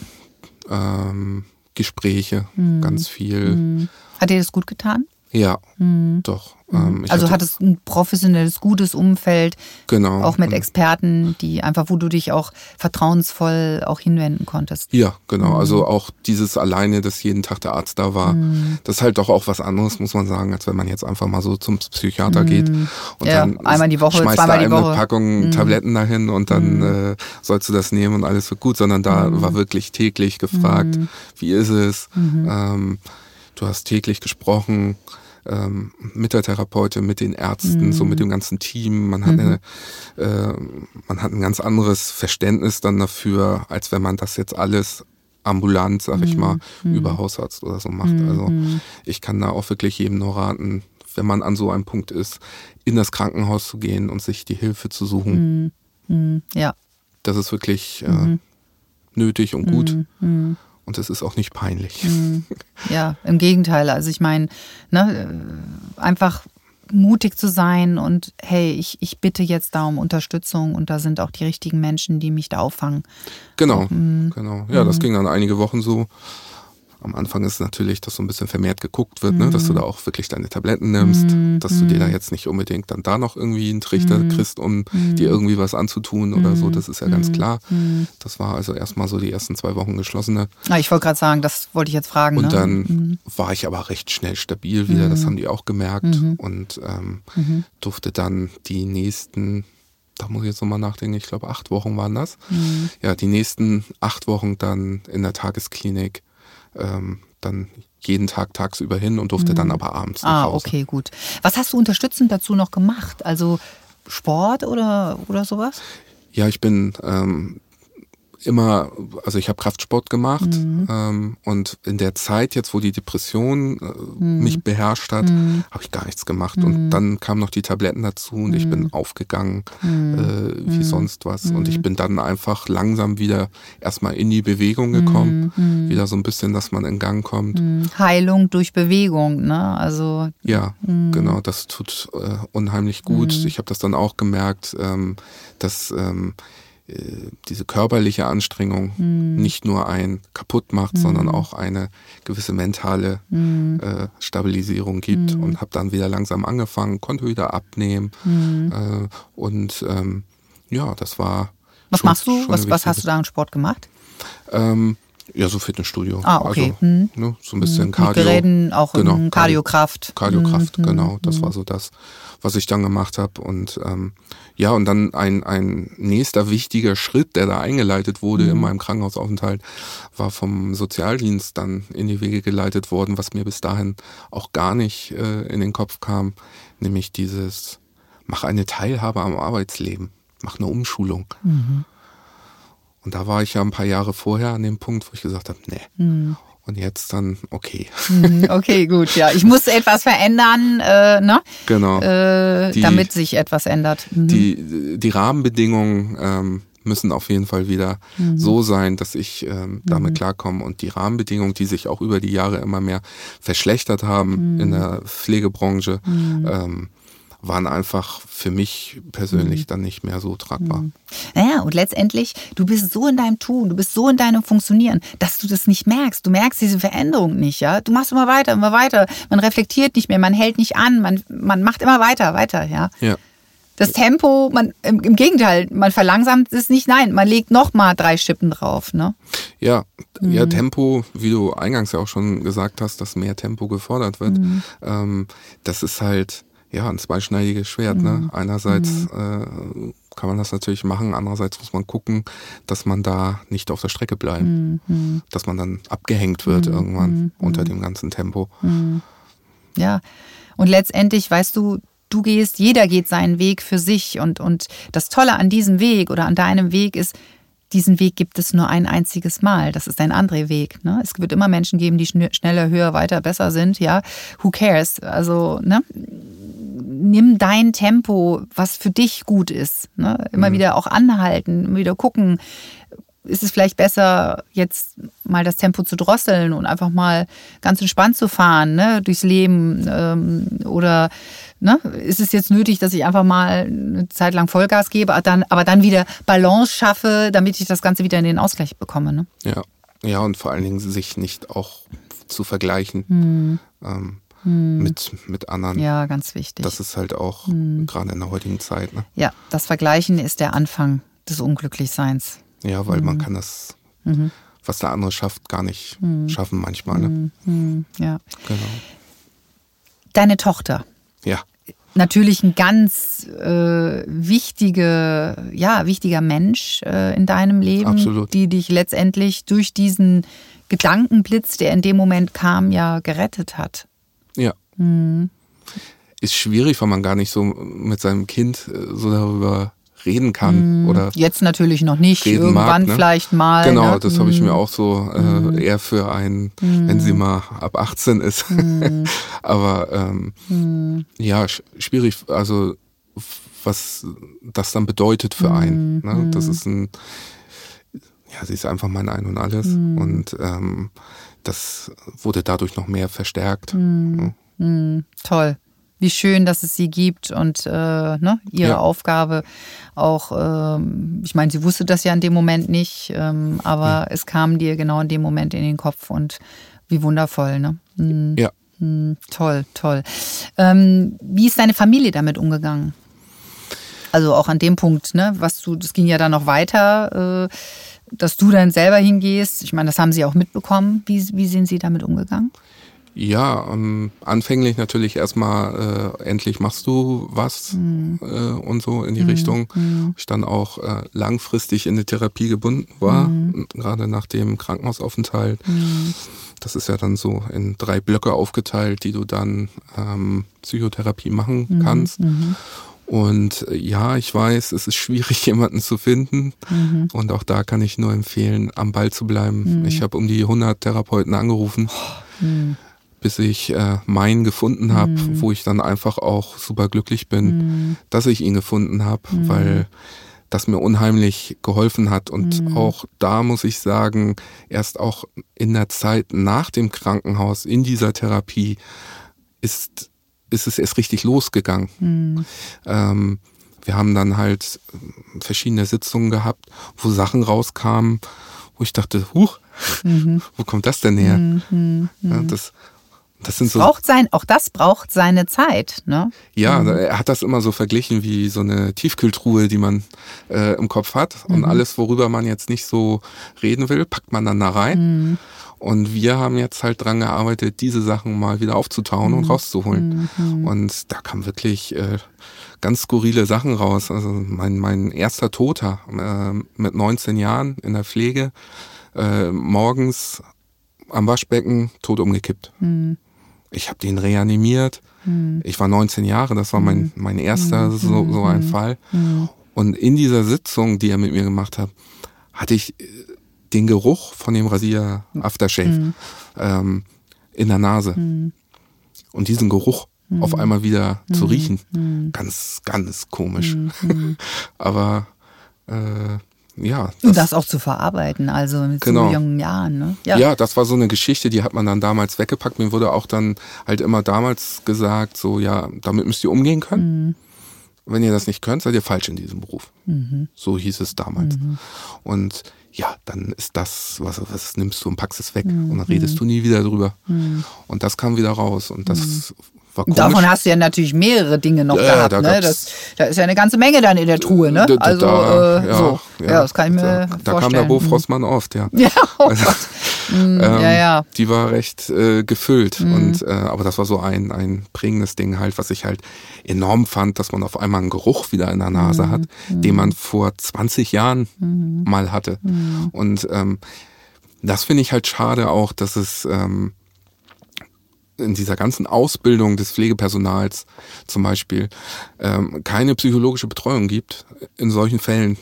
ähm, Gespräche, ganz viel. Hat dir das gut getan? Ja, doch. Ähm, ich also hatte- hattest ein professionelles, gutes Umfeld, genau. auch mit und- Experten, die einfach, wo du dich auch vertrauensvoll auch hinwenden konntest. Ja, genau. Also auch dieses alleine, dass jeden Tag der Arzt da war, das ist halt doch auch was anderes, muss man sagen, als wenn man jetzt einfach mal so zum Psychiater geht und Ja, dann einmal die Woche, schmeißt zweimal da die eine Woche. Packung Tabletten dahin und dann äh, sollst du das nehmen und alles wird gut, sondern da war wirklich täglich gefragt, wie ist es? Ähm, du hast täglich gesprochen. Ähm, mit der Therapeutin, mit den Ärzten, so mit dem ganzen Team. Man hat, eine, äh, man hat ein ganz anderes Verständnis dann dafür, als wenn man das jetzt alles ambulant, sag ich mal, über Hausarzt oder so macht. Also ich kann da auch wirklich jedem nur raten, wenn man an so einem Punkt ist, in das Krankenhaus zu gehen und sich die Hilfe zu suchen. Ja. Das ist wirklich äh, nötig und gut. Und es ist auch nicht peinlich. Ja, im Gegenteil. Also ich meine, ne, einfach mutig zu sein und hey, ich, ich bitte jetzt da um Unterstützung und da sind auch die richtigen Menschen, die mich da auffangen. Genau, genau. Ja, das ging dann einige Wochen so. Am Anfang ist natürlich, dass so ein bisschen vermehrt geguckt wird, ne? dass du da auch wirklich deine Tabletten nimmst, dass du dir da jetzt nicht unbedingt dann da noch irgendwie einen Trichter kriegst, um dir irgendwie was anzutun oder so. Das ist ja ganz klar. Das war also erstmal so die ersten zwei Wochen geschlossene. Ah, ich wollte gerade sagen, das wollte ich jetzt fragen. Und ne? dann war ich aber recht schnell stabil wieder, das haben die auch gemerkt. Und ähm, durfte dann die nächsten, da muss ich jetzt nochmal nachdenken, ich glaube acht Wochen waren das, ja, die nächsten acht Wochen dann in der Tagesklinik ähm, dann jeden Tag tagsüber hin und durfte dann aber abends nach Ah, Hause. okay, gut. Was hast du unterstützend dazu noch gemacht? Also Sport oder, oder sowas? Ja, ich bin ähm, immer, also ich habe Kraftsport gemacht Mhm. ähm, und in der Zeit jetzt, wo die Depression äh, Mhm. mich beherrscht hat, habe ich gar nichts gemacht. Und dann kamen noch die Tabletten dazu und ich Mhm. bin aufgegangen äh, wie sonst was. Und ich bin dann einfach langsam wieder erstmal in die Bewegung gekommen, Mhm. wieder so ein bisschen, dass man in Gang kommt. Heilung durch Bewegung, ne? Also Ja, genau, das tut äh, unheimlich gut. Ich habe das dann auch gemerkt, ähm, dass ähm, äh, diese körperliche Anstrengung mhm. nicht nur ein kaputt macht, mhm. sondern auch eine gewisse mentale mhm. äh, Stabilisierung gibt und habe dann wieder langsam angefangen, konnte wieder abnehmen äh, und ähm, ja, das war. Was schon, machst du? Was, was hast du da an Sport gemacht? Ähm, ja, so Fitnessstudio. Ah, okay. Also, hm. ne, so ein bisschen Cardio. Mit Geräten, auch genau, Kardiokraft. Kardiokraft, hm. genau. Das hm. war so das, was ich dann gemacht habe. Und ähm, ja, und dann ein, ein nächster wichtiger Schritt, der da eingeleitet wurde in meinem Krankenhausaufenthalt, war vom Sozialdienst dann in die Wege geleitet worden, was mir bis dahin auch gar nicht äh, in den Kopf kam, nämlich dieses, mach eine Teilhabe am Arbeitsleben, mach eine Umschulung. Mhm. Und da war ich ja ein paar Jahre vorher an dem Punkt, wo ich gesagt habe, nee. Mhm. Und jetzt dann, okay. Mhm, okay, gut, ja. Ich muss etwas verändern, äh, ne? Genau. Äh, die, damit sich etwas ändert. Mhm. Die, die Rahmenbedingungen ähm, müssen auf jeden Fall wieder mhm. so sein, dass ich ähm, damit mhm. klarkomme. Und die Rahmenbedingungen, die sich auch über die Jahre immer mehr verschlechtert haben mhm. in der Pflegebranche, mhm. ähm, waren einfach für mich persönlich mhm. dann nicht mehr so tragbar. Mhm. Naja, und letztendlich, du bist so in deinem Tun, du bist so in deinem Funktionieren, dass du das nicht merkst. Du merkst diese Veränderung nicht, ja. Du machst immer weiter, immer weiter. Man reflektiert nicht mehr, man hält nicht an, man, man macht immer weiter, weiter, ja. Ja. Das Tempo, man, im, im, Gegenteil, man verlangsamt es nicht, nein, man legt noch mal drei Schippen drauf, ne? Ja, mhm. ja, Tempo, wie du eingangs ja auch schon gesagt hast, dass mehr Tempo gefordert wird, mhm. ähm, das ist halt, ja, ein zweischneidiges Schwert. Ne? Mhm. Ne? Einerseits mhm. äh, kann man das natürlich machen, andererseits muss man gucken, dass man da nicht auf der Strecke bleibt. Mhm. Dass man dann abgehängt wird mhm. irgendwann mhm. unter dem ganzen Tempo. Mhm. Ja, und letztendlich, weißt du, du gehst, jeder geht seinen Weg für sich. Und, und das Tolle an diesem Weg oder an deinem Weg ist, diesen Weg gibt es nur ein einziges Mal. Das ist ein anderer Weg. Ne? Es wird immer Menschen geben, die schneller, höher, weiter, besser sind. Ja, who cares? Also, ne? nimm dein Tempo, was für dich gut ist. Ne? Immer mhm. wieder auch anhalten, immer wieder gucken. Ist es vielleicht besser, jetzt mal das Tempo zu drosseln und einfach mal ganz entspannt zu fahren, ne? durchs Leben? Ähm, oder ne? ist es jetzt nötig, dass ich einfach mal eine Zeit lang Vollgas gebe, aber dann, aber dann wieder Balance schaffe, damit ich das Ganze wieder in den Ausgleich bekomme? Ne? Ja. ja, und vor allen Dingen sich nicht auch zu vergleichen. Mhm. Ähm, hm. mit, mit anderen. Ja, ganz wichtig. Das ist halt auch hm. gerade in der heutigen Zeit. Ne? Ja, das Vergleichen ist der Anfang des Unglücklichseins. Ja, weil hm. man kann das, mhm. was der andere schafft, gar nicht hm. schaffen manchmal. Ne? Hm. Hm. Ja. Genau. Deine Tochter. Natürlich ein ganz äh, wichtige, ja, wichtiger Mensch äh, in deinem Leben, Absolut. die dich letztendlich durch diesen Gedankenblitz, der in dem Moment kam, ja gerettet hat. Ja. Mhm. Ist schwierig, weil man gar nicht so mit seinem Kind äh, so darüber reden kann. Mhm. Oder Jetzt natürlich noch nicht, irgendwann mag, ne? vielleicht mal. Genau, ne? das habe ich mir mhm. auch so äh, mhm. eher für einen, wenn sie mhm. mal ab 18 ist. Mhm. Aber ähm, ja, schwierig, also was das dann bedeutet für einen. Ne? Das ist ein, ja, sie ist einfach mein Ein und Alles. Und ähm, das wurde dadurch noch mehr verstärkt. Mm, mm, toll. Wie schön, dass es sie gibt und äh, ne, ihre ja. Aufgabe auch, äh, ich meine, sie wusste das ja in dem Moment nicht, ähm, aber ja. es kam dir genau in dem Moment in den Kopf und wie wundervoll, ne? Mm, ja. toll, toll. Ähm, wie ist deine Familie damit umgegangen? Also auch an dem Punkt, ne, was du, das ging ja dann noch weiter. Äh, dass du dann selber hingehst. Ich meine, das haben sie auch mitbekommen. Wie, wie sind sie damit umgegangen? Ja, ähm, anfänglich natürlich erstmal, äh, endlich machst du was mhm. äh, und so in die mhm. Richtung. Mhm. Ich dann auch äh, langfristig in die Therapie gebunden war, mhm. gerade nach dem Krankenhausaufenthalt. Mhm. Das ist ja dann so in drei Blöcke aufgeteilt, die du dann ähm, Psychotherapie machen mhm. kannst. Und äh, ja, ich weiß, es ist schwierig, jemanden zu finden. Mhm. Und auch da kann ich nur empfehlen, am Ball zu bleiben. Mhm. Ich habe um die 100 Therapeuten angerufen, mhm. Bis ich äh, meinen gefunden habe, mhm. wo ich dann einfach auch super glücklich bin, mhm. dass ich ihn gefunden habe, mhm. weil das mir unheimlich geholfen hat. Und auch da muss ich sagen, erst auch in der Zeit nach dem Krankenhaus, in dieser Therapie, ist ist es erst richtig losgegangen. Mhm. Ähm, wir haben dann halt verschiedene Sitzungen gehabt, wo Sachen rauskamen, wo ich dachte, huch, mhm. wo kommt das denn her? Mhm. Ja, das, das sind so. Braucht sein, auch das braucht seine Zeit, ne? Ja, mhm. er hat das immer so verglichen wie so eine Tiefkühltruhe, die man äh, im Kopf hat. Und mhm. alles, worüber man jetzt nicht so reden will, packt man dann da rein. Mhm. Und wir haben jetzt halt dran gearbeitet, diese Sachen mal wieder aufzutauen und mhm. rauszuholen. Mhm. Und da kam wirklich äh, ganz skurrile Sachen raus. Also mein, mein erster Toter äh, mit 19 Jahren in der Pflege, äh, morgens am Waschbecken tot umgekippt. Mhm. Ich habe den reanimiert. Mhm. Ich war 19 Jahre, das war mein, mhm. mein erster mhm. so, so ein Fall. Und in dieser Sitzung, die er mit mir gemacht hat, hatte ich äh, den Geruch von dem Rasier Aftershave mhm. ähm, in der Nase. Und diesen Geruch auf einmal wieder zu riechen, ganz, ganz komisch. Aber äh, ja. Das, und das auch zu verarbeiten, also mit genau. so jungen Jahren. Ne? Ja. ja, das war so eine Geschichte, die hat man dann damals weggepackt. Mir wurde auch dann halt immer damals gesagt, so ja, damit müsst ihr umgehen können. Mhm. Wenn ihr das nicht könnt, seid ihr falsch in diesem Beruf. Mhm. So hieß es damals. Mhm. Und ja, dann ist das, was, was nimmst du und packst es weg mhm. und dann redest du nie wieder drüber. Mhm. Und das kam wieder raus und das mhm. Davon hast du ja natürlich mehrere Dinge noch ja, gehabt. Da, ne? das, da ist ja eine ganze Menge dann in der Truhe, ne? Da, also da, äh, ja, so. Ja, ja, das kann ich mir da, vorstellen. Da kam der Bofrostmann oft, ja. Ja, oh also, Mm, ähm, ja, ja. Die war recht äh, gefüllt. Mm. Und äh, aber das war so ein, ein prägendes Ding halt, was ich halt enorm fand, dass man auf einmal einen Geruch wieder in der Nase mm. hat, den man vor 20 Jahren mm. mal hatte. Mm. Und ähm, das finde ich halt schade auch, dass es ähm, in dieser ganzen Ausbildung des Pflegepersonals zum Beispiel ähm, keine psychologische Betreuung gibt in solchen Fällen.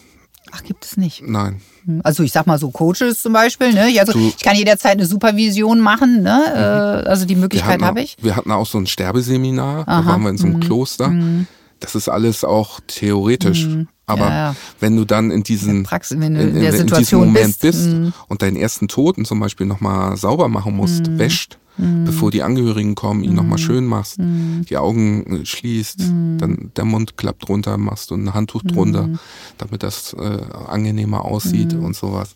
Ach, gibt es nicht? Nein. Hm, also ich sag mal so Coaches zum Beispiel, ne? Also du, ich kann jederzeit eine Supervision machen, ne? Mhm. Also die Möglichkeit habe ich. Wir hatten auch so ein Sterbeseminar, Aha. da waren wir in so einem mhm. Kloster. Mhm. Das ist alles auch theoretisch. Mhm. Aber ja, ja. wenn du dann in diesen Praxis, in, in, in, in diesem Moment bist, bist mhm. und deinen ersten Toten zum Beispiel nochmal sauber machen musst, mhm. wäscht, mhm. bevor die Angehörigen kommen, ihn mhm. nochmal schön machst, mhm. die Augen äh, schließt, mhm. dann der Mund klappt drunter, machst du ein Handtuch drunter, mhm. damit das äh, angenehmer aussieht und sowas.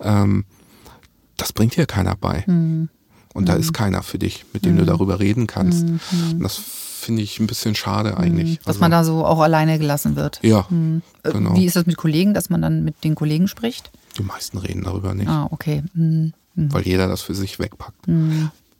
Ähm, das bringt dir keiner bei. Und da ist keiner für dich, mit dem du darüber reden kannst. Und das finde ich ein bisschen schade eigentlich. Dass also, man da so auch alleine gelassen wird. Ja, hm. genau. Wie ist das mit Kollegen, dass man dann mit den Kollegen spricht? Die meisten reden darüber nicht. Ah, okay. Hm. Weil jeder das für sich wegpackt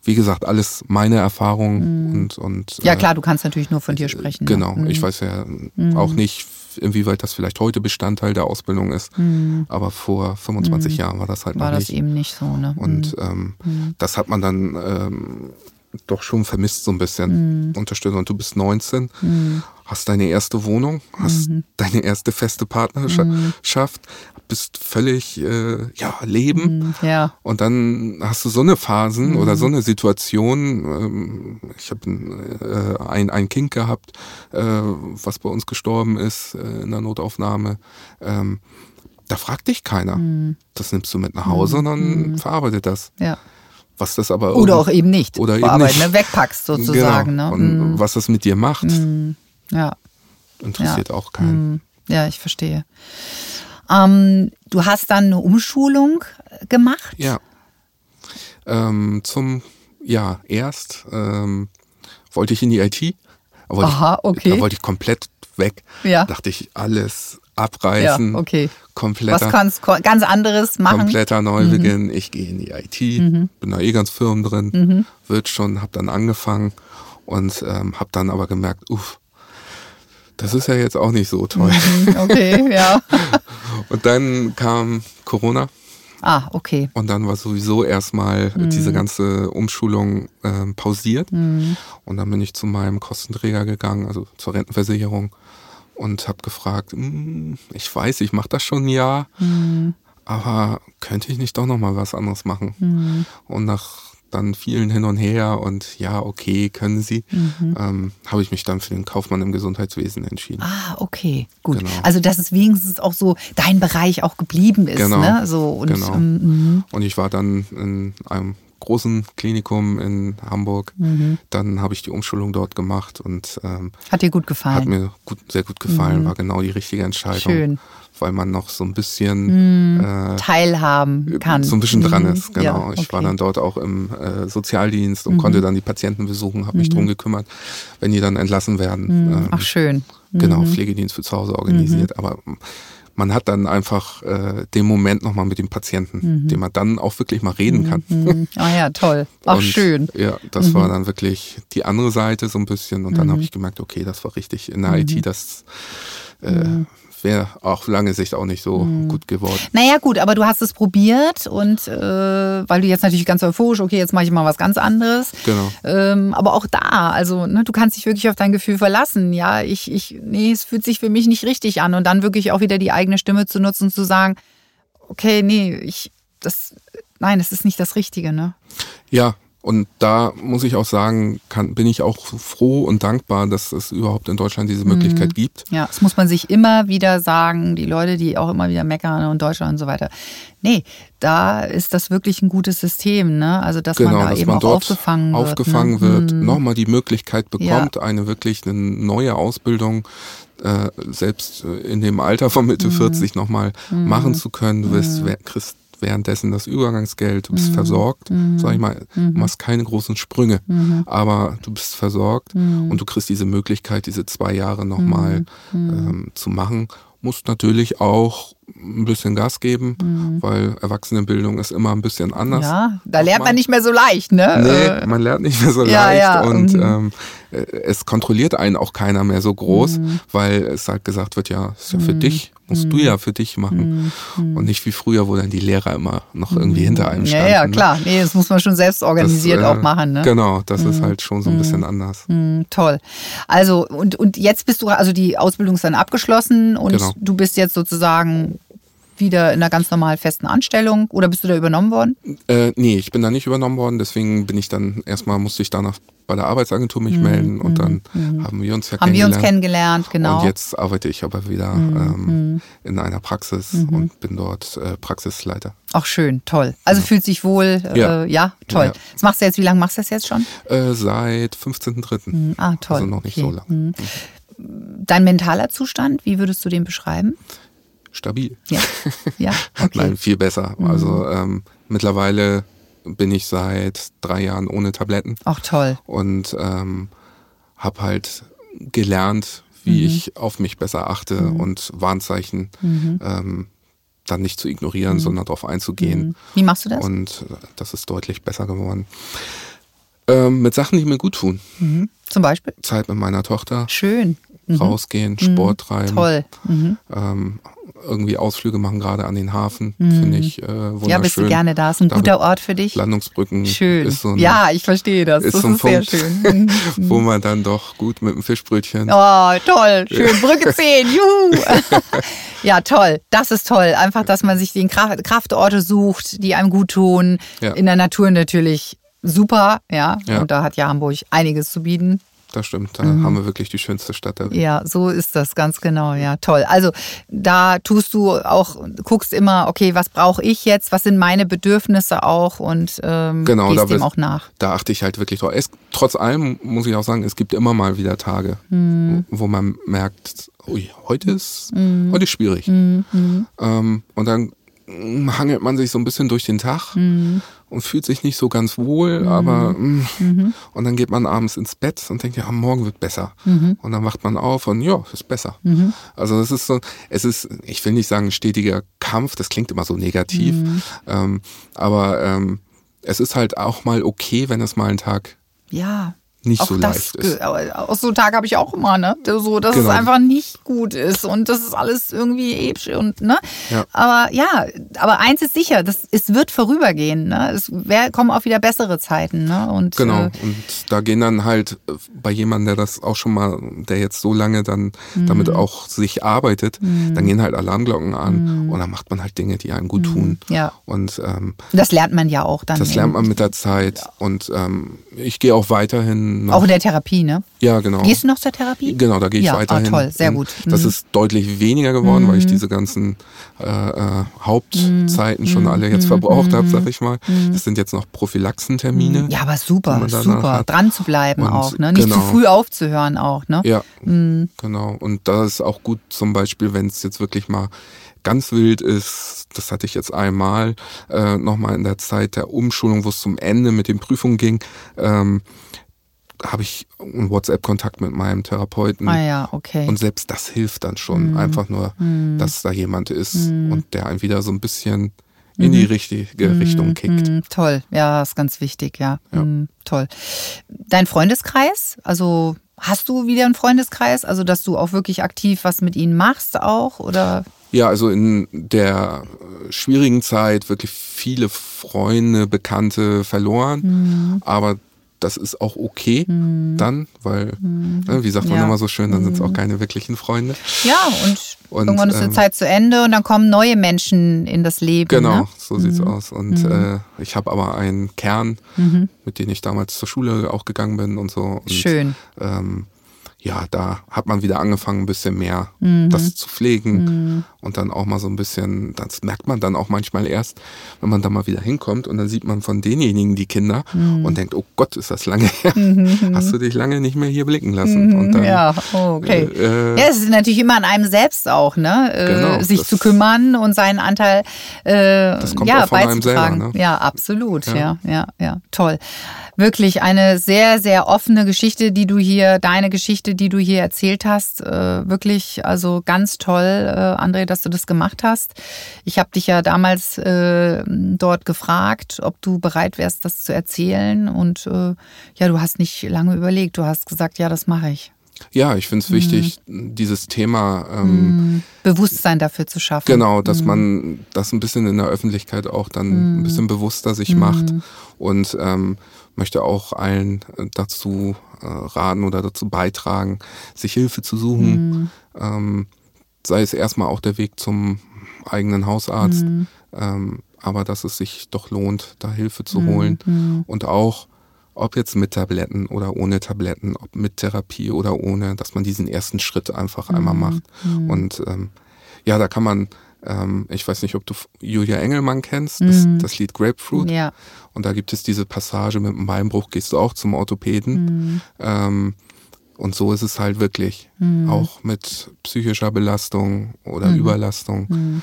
wie gesagt, alles meine Erfahrung mhm. und, und. Ja, äh, klar, du kannst natürlich nur von dir sprechen. Ne? Genau. Ne? Ich weiß ja mhm. auch nicht, inwieweit das vielleicht heute Bestandteil der Ausbildung ist. Mhm. Aber vor 25 mhm. Jahren war das halt war noch nicht. War das eben nicht so, ne? Und mhm. ähm, das hat man dann ähm, doch schon vermisst so ein bisschen. Mhm. Unterstützung. Und du bist 19, mhm. Hast deine erste Wohnung, hast mhm. deine erste feste Partnerschaft, bist völlig äh, ja Leben mhm, ja. und dann hast du so eine Phasen mhm. oder so eine Situation. Ähm, ich habe äh, ein ein Kind gehabt, äh, was bei uns gestorben ist äh, in der Notaufnahme. Ähm, da fragt dich keiner. Mhm. Das nimmst du mit nach Hause und dann mhm. verarbeitet das. Ja. Was das aber oder auch eben nicht. Oder eben nicht. Ne? Wegpackst sozusagen. Genau. Ne? Und mhm. was das mit dir macht, ja. interessiert ja. auch keinen. Ja, ich verstehe. Ähm, du hast dann eine Umschulung gemacht? Ja. Ähm, zum, ja, erst ähm, wollte ich in die IT. Aha, okay. Da wollte ich komplett weg. Ja. Dachte ich, alles abreißen. Ja, okay. Kompletter, Was kannst ganz anderes machen? Kompletter Neubeginn. Mhm. Ich gehe in die IT, mhm. bin da eh ganz firm drin, mhm. wird schon, hab dann angefangen und ähm, hab dann aber gemerkt, uff, das ist ja jetzt auch nicht so toll. Mhm, okay, ja. und dann kam Corona. Ah, okay. Und dann war sowieso erstmal mhm. diese ganze Umschulung äh, pausiert. Mhm. Und dann bin ich zu meinem Kostenträger gegangen, also zur Rentenversicherung, und habe gefragt, hm, ich weiß, ich mache das schon ein Jahr, mhm. aber könnte ich nicht doch noch mal was anderes machen? Mhm. Und nach dann vielen hin und her und ja, okay, können Sie, mhm. ähm, habe ich mich dann für den Kaufmann im Gesundheitswesen entschieden. Ah, okay, gut. Genau. Also dass es wenigstens auch so dein Bereich auch geblieben ist. Genau. Ne? So, und, genau. Ähm, und ich war dann in einem großen Klinikum in Hamburg. Dann habe ich die Umschulung dort gemacht und ähm, Hat dir gut gefallen? hat mir gut, sehr gut gefallen, war genau die richtige Entscheidung. Schön. Weil man noch so ein bisschen äh, Teilhaben kann. so ein bisschen dran Mhm. ist, genau. Ja, Ich war okay. Mhm. dann dort auch im äh, Sozialdienst und konnte dann die Patienten besuchen, habe mich drum gekümmert, wenn die dann entlassen werden. Ähm, Mhm. Ach, schön. Genau, Pflegedienst für zu Hause organisiert. Aber man hat dann einfach äh, den Moment nochmal mit dem Patienten, dem man dann auch wirklich mal reden kann. Mhm. Ah ja, toll. Ach, Und, schön. Ja, das war dann wirklich die andere Seite so ein bisschen. Und dann habe ich gemerkt, okay, das war richtig. In der IT, das äh, wäre auf lange Sicht auch nicht so gut geworden. Naja, gut, aber du hast es probiert und äh, weil du jetzt natürlich ganz euphorisch, okay, jetzt mache ich mal was ganz anderes. Genau. Ähm, aber auch da, also ne, du kannst dich wirklich auf dein Gefühl verlassen. Ja, ich, ich, nee, es fühlt sich für mich nicht richtig an. Und dann wirklich auch wieder die eigene Stimme zu nutzen und zu sagen, okay, nee, ich, das, nein, es ist nicht das Richtige, ne? Ja, und da muss ich auch sagen, kann, bin ich auch froh und dankbar, dass es überhaupt in Deutschland diese Möglichkeit gibt. Ja, das muss man sich immer wieder sagen, die Leute, die auch immer wieder meckern und Deutschland und so weiter. Nee, da ist das wirklich ein gutes System, ne? Also, dass man Genau, da dass eben man auch dort aufgefangen wird. aufgefangen ne? wird, Hm. nochmal die Möglichkeit bekommt, eine wirklich eine neue Ausbildung äh, selbst äh, in dem Alter von. Mitte 40 nochmal machen zu können. Du wirst, wer- kriegst währenddessen das Übergangsgeld, du bist Hm. versorgt, sag ich mal, du machst keine großen Sprünge, aber du bist versorgt Hm. und du kriegst diese Möglichkeit, diese zwei Jahre nochmal Hm. ähm, zu machen. Musst natürlich auch ein bisschen Gas geben, weil Erwachsenenbildung ist immer ein bisschen anders. Ja, da lernt man Nochmal. nicht mehr so leicht, ne? Nee, Äh, man lernt nicht mehr so ja, leicht ja, und mhm. ähm, äh, es kontrolliert einen auch keiner mehr so groß, Mhm. weil es halt gesagt wird, ja, ist ja für dich, musst du ja für dich machen und nicht wie früher, wo dann die Lehrer immer noch irgendwie hinter einem Mhm. ja, standen. ja, ne? klar. Nee, das muss man schon selbst Das, organisiert äh, auch machen, ne? Genau, das ist halt schon so ein bisschen anders. Toll. Also, und, und jetzt bist du, also die Ausbildung ist dann abgeschlossen und Genau. du bist jetzt sozusagen wieder in einer ganz normalen festen Anstellung oder bist du da übernommen worden? Äh, nee, ich bin da nicht übernommen worden, deswegen bin ich dann erstmal musste ich danach bei der Arbeitsagentur mich melden und dann haben wir uns ja Mhm, Haben wir uns kennengelernt. kennengelernt, genau. Mhm, Und jetzt arbeite ich aber wieder ähm, in einer Praxis und bin dort äh, Praxisleiter. Ach schön, toll. Also fühlt sich wohl, äh, ja. Ja. toll. Ja. Das machst du jetzt, wie lange machst du das jetzt schon? Äh, seit 15.03. Ah, toll. Also noch nicht Okay. so lange. Dein mentaler Zustand, wie würdest du den beschreiben? Stabil. Ja. Ja, okay. Mhm. Nein, viel besser. Also ähm, mittlerweile bin ich seit drei Jahren ohne Tabletten Ach toll. und ähm, habe halt gelernt, wie Mhm. ich auf mich besser achte und Warnzeichen Mhm. ähm, dann nicht zu ignorieren, sondern darauf einzugehen. Wie machst du das? Und äh, das ist deutlich besser geworden. Ähm, mit Sachen, die mir gut tun. Zum Beispiel? Zeit mit meiner Tochter, Schön. Rausgehen, Sport treiben. Mhm. Toll. Mhm. Ähm, irgendwie Ausflüge machen, gerade an den Hafen, finde ich äh, wunderschön. Ja, bist du gerne da? Ist ein guter Ort für dich? Landungsbrücken Schön. ist so ein, ja, ich verstehe das. ist das so ein ist sehr Punkt, schön. Mhm. wo man dann doch gut mit dem Fischbrötchen Oh, toll. Schön. Brücke 10. Juhu. ja, toll. Das ist toll. Einfach, dass man sich den Kraft Kraftorte sucht, die einem gut tun. Ja. In der Natur natürlich super. Ja. Ja. Und da hat ja Hamburg einiges zu bieten. Das stimmt, da Mhm. haben wir wirklich die schönste Stadt der Welt. Ja, so ist das ganz genau. Ja, toll. Also da tust du auch, guckst immer, okay, was brauche ich jetzt? Was sind meine Bedürfnisse auch? Und ähm, Genau, da gehst dem auch nach. Da achte ich halt wirklich drauf. Es, trotz allem muss ich auch sagen, es gibt immer mal wieder Tage, Mhm. wo, wo man merkt, ui, heute ist, Mhm. heute ist schwierig. Ähm, und dann hangelt man sich so ein bisschen durch den Tag Mhm. Und fühlt sich nicht so ganz wohl, aber mm, Mhm. und dann geht man abends ins Bett und denkt, ja, morgen wird besser. Mhm. Und dann wacht man auf und ja, ist besser. Also es ist so, es ist, ich will nicht sagen, ein stetiger Kampf, das klingt immer so negativ, Mhm. ähm, aber ähm, es ist halt auch mal okay, wenn es mal einen Tag Ja. Nicht auch so das, leicht ist. Auch so Tage habe ich auch immer, ne? So, dass Genau. es einfach nicht gut ist und das ist alles irgendwie episch und, ne? Ja. Aber ja, aber eins ist sicher, das, es wird vorübergehen, ne? Es wär, kommen auch wieder bessere Zeiten, ne? Und, Genau, Äh, und da gehen dann halt äh, bei jemandem, der das auch schon mal, der jetzt so lange dann damit Mhm. auch sich arbeitet, dann gehen halt Alarmglocken an und dann macht man halt Dinge, die einem gut tun. Mhm. ja. Und ähm, Das lernt man ja auch dann. das lernt man mit der Zeit. Und ähm, ich gehe auch weiterhin dann auch in der Therapie, ne? Ja, genau. Gehst du noch zur Therapie? Genau, da gehe ich ja, weiterhin. Ah, toll, sehr gut. Das Mhm. ist deutlich weniger geworden, weil ich diese ganzen äh, äh, Hauptzeiten schon alle jetzt verbraucht habe, sag ich mal. Das sind jetzt noch Prophylaxentermine. Ja, aber super, super. hat. Dran zu bleiben Und auch, ne? Nicht genau. zu früh aufzuhören auch, ne? Ja, genau. Und da ist auch gut zum Beispiel, wenn es jetzt wirklich mal ganz wild ist, das hatte ich jetzt einmal, äh, nochmal in der Zeit der Umschulung, wo es zum Ende mit den Prüfungen ging, ähm, habe ich einen WhatsApp-Kontakt mit meinem Therapeuten. Ah ja, okay. Und selbst das hilft dann schon. Einfach nur, dass da jemand ist und der einen wieder so ein bisschen in die richtige Richtung kickt. Mm, toll, ja, ist ganz wichtig, ja. Ja. Toll. Dein Freundeskreis, also hast du wieder einen Freundeskreis, also dass du auch wirklich aktiv was mit ihnen machst auch oder? Ja, also in der äh, schwierigen Zeit wirklich viele Freunde, Bekannte verloren. Aber das ist auch okay dann, weil, ne, wie sagt man Ja. immer so schön, dann sind es auch keine wirklichen Freunde. Ja, und, Und, irgendwann ist die ähm, Zeit zu Ende und dann kommen neue Menschen in das Leben. Genau, Ne? so sieht's aus. Und äh, ich habe aber einen Kern, mit dem ich damals zur Schule auch gegangen bin und so. Und, Schön. Ähm, ja, da hat man wieder angefangen, ein bisschen mehr Mhm. das zu pflegen und dann auch mal so ein bisschen, das merkt man dann auch manchmal erst, wenn man da mal wieder hinkommt und dann sieht man von denjenigen die Kinder Mhm. und denkt, oh Gott, ist das lange her. Hast du dich lange nicht mehr hier blicken lassen? Und dann, Mhm. ja, oh, okay. äh, ja, es ist natürlich immer an einem selbst auch, ne? Äh, Genau, sich das- zu kümmern und seinen Anteil äh, kommt ja, auch von einem selber, beizutragen. ne? Ja, absolut. Ja. Ja. ja, ja, toll. Wirklich eine sehr, sehr offene Geschichte, die du hier, deine Geschichte, die du hier erzählt hast. Äh, wirklich, also ganz toll, äh, André, dass du das gemacht hast. Ich habe dich ja damals äh, dort gefragt, ob du bereit wärst, das zu erzählen. Und äh, ja, du hast nicht lange überlegt. Du hast gesagt, ja, das mache ich. ja, ich finde es wichtig, Mhm. dieses Thema ähm, Bewusstsein dafür zu schaffen. Genau, dass man das ein bisschen in der Öffentlichkeit auch dann ein bisschen bewusster sich macht und ähm, möchte auch allen äh, dazu äh, raten oder dazu beitragen, sich Hilfe zu suchen. Ähm, sei es erstmal auch der Weg zum eigenen Hausarzt, ähm, aber dass es sich doch lohnt, da Hilfe zu holen und auch ob jetzt mit Tabletten oder ohne Tabletten, ob mit Therapie oder ohne, dass man diesen ersten Schritt einfach einmal macht. Und ähm, ja, da kann man, ähm, ich weiß nicht, ob du Julia Engelmann kennst, das, das Lied Grapefruit. Ja. Und da gibt es diese Passage mit dem Beinbruch, gehst du auch zum Orthopäden. Ähm, und so ist es halt wirklich. Auch mit psychischer Belastung oder Überlastung.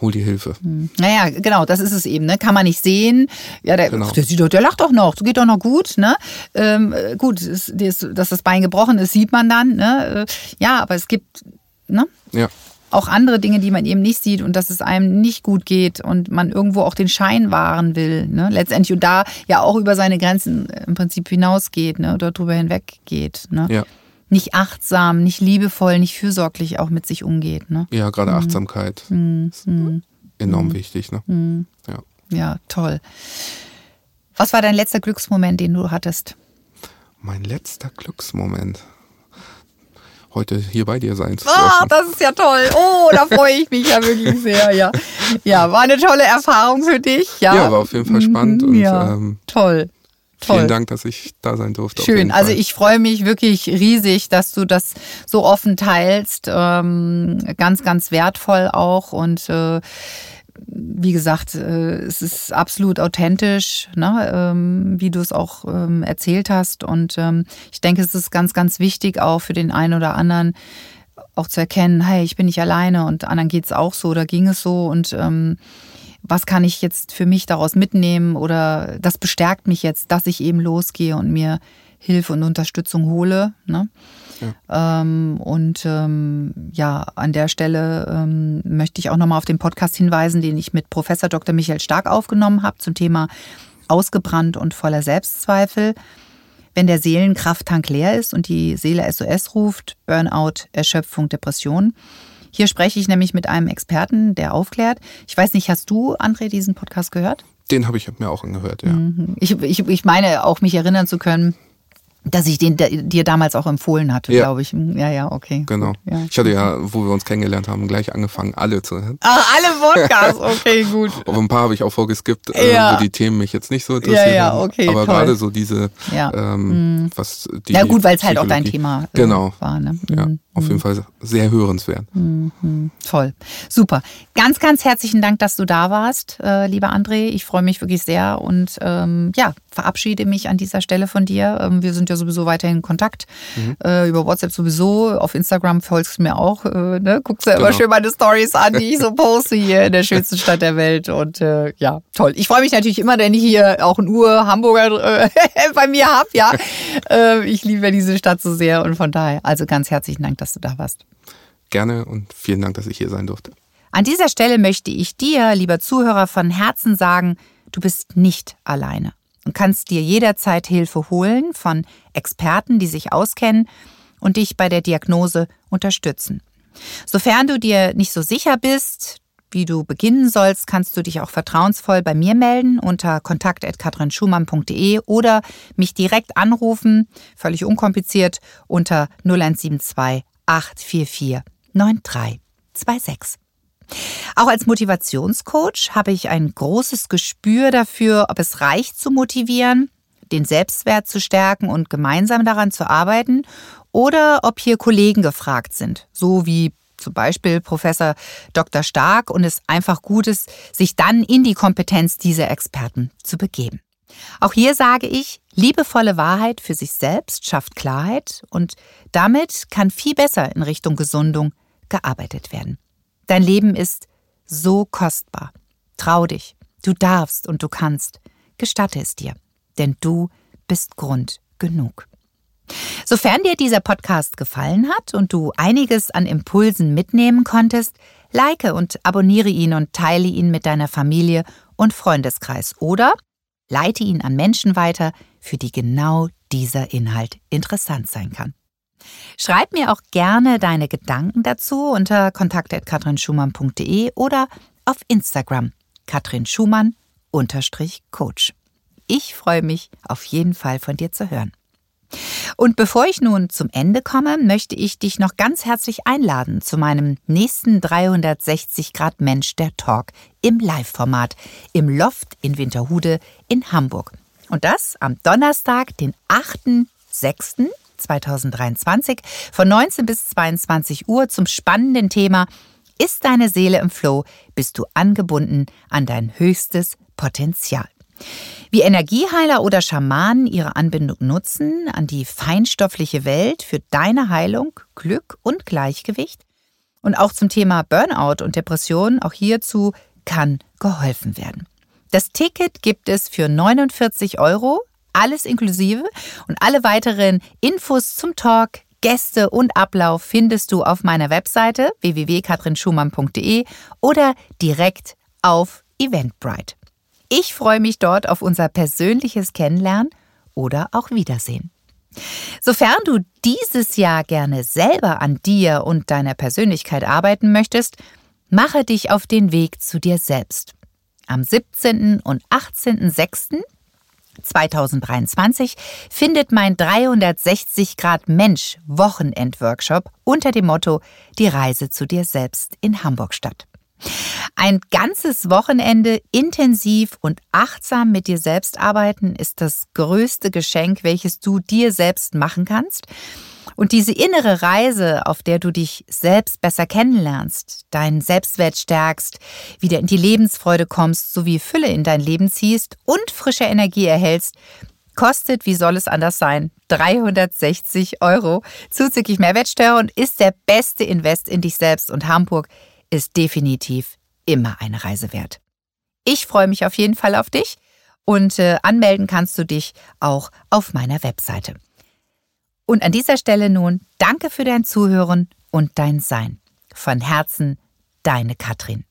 Hol die Hilfe. Naja, genau, das ist es eben, ne? Kann man nicht sehen. Ja, der, Genau. der, sieht doch, der lacht doch noch, geht doch noch gut, ne? Ähm, äh, gut, es- das, dass das Bein gebrochen ist, sieht man dann, ne? Äh, Ja, aber es gibt, ne? Ja. Auch andere Dinge, die man eben nicht sieht und dass es einem nicht gut geht und man irgendwo auch den Schein wahren will, ne? Letztendlich und da ja auch über seine Grenzen äh, im Prinzip hinausgeht, ne? Oder drüber hinweggeht, ne? Ja. Nicht achtsam, nicht liebevoll, nicht fürsorglich auch mit sich umgeht, ne? Ja, gerade Achtsamkeit ist enorm wichtig. Ne? Ja. Ja, toll. Was war dein letzter Glücksmoment, den du hattest? Mein letzter Glücksmoment. Heute hier bei dir sein zu Ah, dürfen. das ist ja toll. Oh, da freue ich mich ja wirklich sehr, ja. Ja, war eine tolle Erfahrung für dich. Ja, Ja, war auf jeden Fall spannend Mhm, und ja. ähm, toll. Toll. vielen Dank, dass ich da sein durfte. Schön. Also ich freue mich wirklich riesig, dass du das so offen teilst. Ähm, ganz, ganz wertvoll auch. Und äh, wie gesagt, äh, es ist absolut authentisch, ne? ähm, wie du es auch ähm, erzählt hast. Und ähm, ich denke, es ist ganz, ganz wichtig auch für den einen oder anderen auch zu erkennen, hey, ich bin nicht alleine und anderen geht es auch so oder ging es so. Und was kann ich jetzt für mich daraus mitnehmen oder das bestärkt mich jetzt, dass ich eben losgehe und mir Hilfe und Unterstützung hole. Ne? Ähm, und ähm, ja, an der Stelle ähm, möchte ich auch nochmal auf den Podcast hinweisen, den ich mit Professor Dr. Michael Stark aufgenommen habe zum Thema Ausgebrannt und voller Selbstzweifel. Wenn der Seelenkrafttank leer ist und die Seele SOS ruft, Burnout, Erschöpfung, Depression. Hier spreche ich nämlich mit einem Experten, der aufklärt. Ich weiß nicht, hast du, André, diesen Podcast gehört? Den habe ich mir auch angehört, ja. Ich, ich, ich meine auch, mich erinnern zu können, Dass ich den dir damals auch empfohlen hatte, Ja. glaube ich. Ja, ja, okay. Genau. Ja. Ich hatte ja, wo wir uns kennengelernt haben, gleich angefangen, alle zu hören. Ach, alle Podcasts, okay, gut. Aber ein paar habe ich auch vorgeskippt, äh, Ja. wo die Themen mich jetzt nicht so interessieren. Ja, ja, okay, Aber toll. gerade so diese, Ja. ähm, was die Ja gut, weil es halt auch dein Thema äh, Genau. war. Ne? Ja, Mhm. auf jeden Fall sehr hörenswert. Toll. Super. Ganz, ganz herzlichen Dank, dass du da warst, äh, lieber André. Ich freue mich wirklich sehr und ähm, ja, verabschiede mich an dieser Stelle von dir. Ähm, wir sind ja sowieso weiterhin in Kontakt. Äh, über WhatsApp sowieso. Auf Instagram folgst du mir auch. Äh, ne? Guckst du ja immer Genau. schön meine Stories an, die ich so poste hier in der schönsten Stadt der Welt. Und äh, ja, toll. Ich freue mich natürlich immer, wenn ich hier auch einen Ur-Hamburger äh, bei mir habe. Ja, äh, ich liebe diese Stadt so sehr und von daher, also ganz herzlichen Dank, dass du da warst. Gerne und vielen Dank, dass ich hier sein durfte. An dieser Stelle möchte ich dir, lieber Zuhörer, von Herzen sagen, du bist nicht alleine und kannst dir jederzeit Hilfe holen von Experten, die sich auskennen und dich bei der Diagnose unterstützen. Sofern du dir nicht so sicher bist, wie du beginnen sollst, kannst du dich auch vertrauensvoll bei mir melden unter kontakt.katrinschumann.de oder mich direkt anrufen, völlig unkompliziert, unter 0172 844 9326. Auch als Motivationscoach habe ich ein großes Gespür dafür, ob es reicht zu motivieren, den Selbstwert zu stärken und gemeinsam daran zu arbeiten oder ob hier Kollegen gefragt sind, so wie zum Beispiel Professor Dr. Stark und es einfach gut ist, sich dann in die Kompetenz dieser Experten zu begeben. Auch hier sage ich, liebevolle Wahrheit für sich selbst schafft Klarheit und damit kann viel besser in Richtung Gesundung gearbeitet werden. Dein Leben ist so kostbar. Trau dich. Du darfst und du kannst. Gestatte es dir. Denn du bist Grund genug. Sofern dir dieser Podcast gefallen hat und du einiges an Impulsen mitnehmen konntest, like und abonniere ihn und teile ihn mit deiner Familie und Freundeskreis oder leite ihn an Menschen weiter, für die genau dieser Inhalt interessant sein kann. Schreib mir auch gerne deine Gedanken dazu unter kontakt.katrinschumann.de oder auf Instagram Katrin Schumann Coach. Ich freue mich auf jeden Fall von dir zu hören. Und bevor ich nun zum Ende komme, möchte ich dich noch ganz herzlich einladen zu meinem nächsten 360 Grad Mensch der Talk im Live-Format im Loft in Winterhude in Hamburg. Und das am Donnerstag, den 8.6.2023 von 19 bis 22 Uhr zum spannenden Thema Ist deine Seele im Flow? Bist du angebunden an dein höchstes Potenzial? Wie Energieheiler oder Schamanen ihre Anbindung nutzen an die feinstoffliche Welt für deine Heilung, Glück und Gleichgewicht. Und auch zum Thema Burnout und Depression, auch hierzu kann geholfen werden. Das Ticket gibt es für 49 Euro, alles inklusive. Und alle weiteren Infos zum Talk, Gäste und Ablauf findest du auf meiner Webseite www.katrinschumann.de oder direkt auf Eventbrite. Ich freue mich dort auf unser persönliches Kennenlernen oder auch Wiedersehen. Sofern du dieses Jahr gerne selber an dir und deiner Persönlichkeit arbeiten möchtest, mache dich auf den Weg zu dir selbst. Am 17. und 18.06.2023 findet mein 360 Grad Mensch Wochenendworkshop unter dem Motto Die Reise zu dir selbst in Hamburg statt. Ein ganzes Wochenende intensiv und achtsam mit dir selbst arbeiten ist das größte Geschenk, welches du dir selbst machen kannst. Und diese innere Reise, auf der du dich selbst besser kennenlernst, deinen Selbstwert stärkst, wieder in die Lebensfreude kommst, sowie Fülle in dein Leben ziehst und frische Energie erhältst, kostet, wie soll es anders sein, 360 Euro zuzüglich Mehrwertsteuer und ist der beste Invest in dich selbst. Und Hamburg ist definitiv immer eine Reise wert. Ich freue mich auf jeden Fall auf dich und äh, anmelden kannst du dich auch auf meiner Webseite. Und an dieser Stelle nun danke für dein Zuhören und dein Sein. Von Herzen, deine Katrin.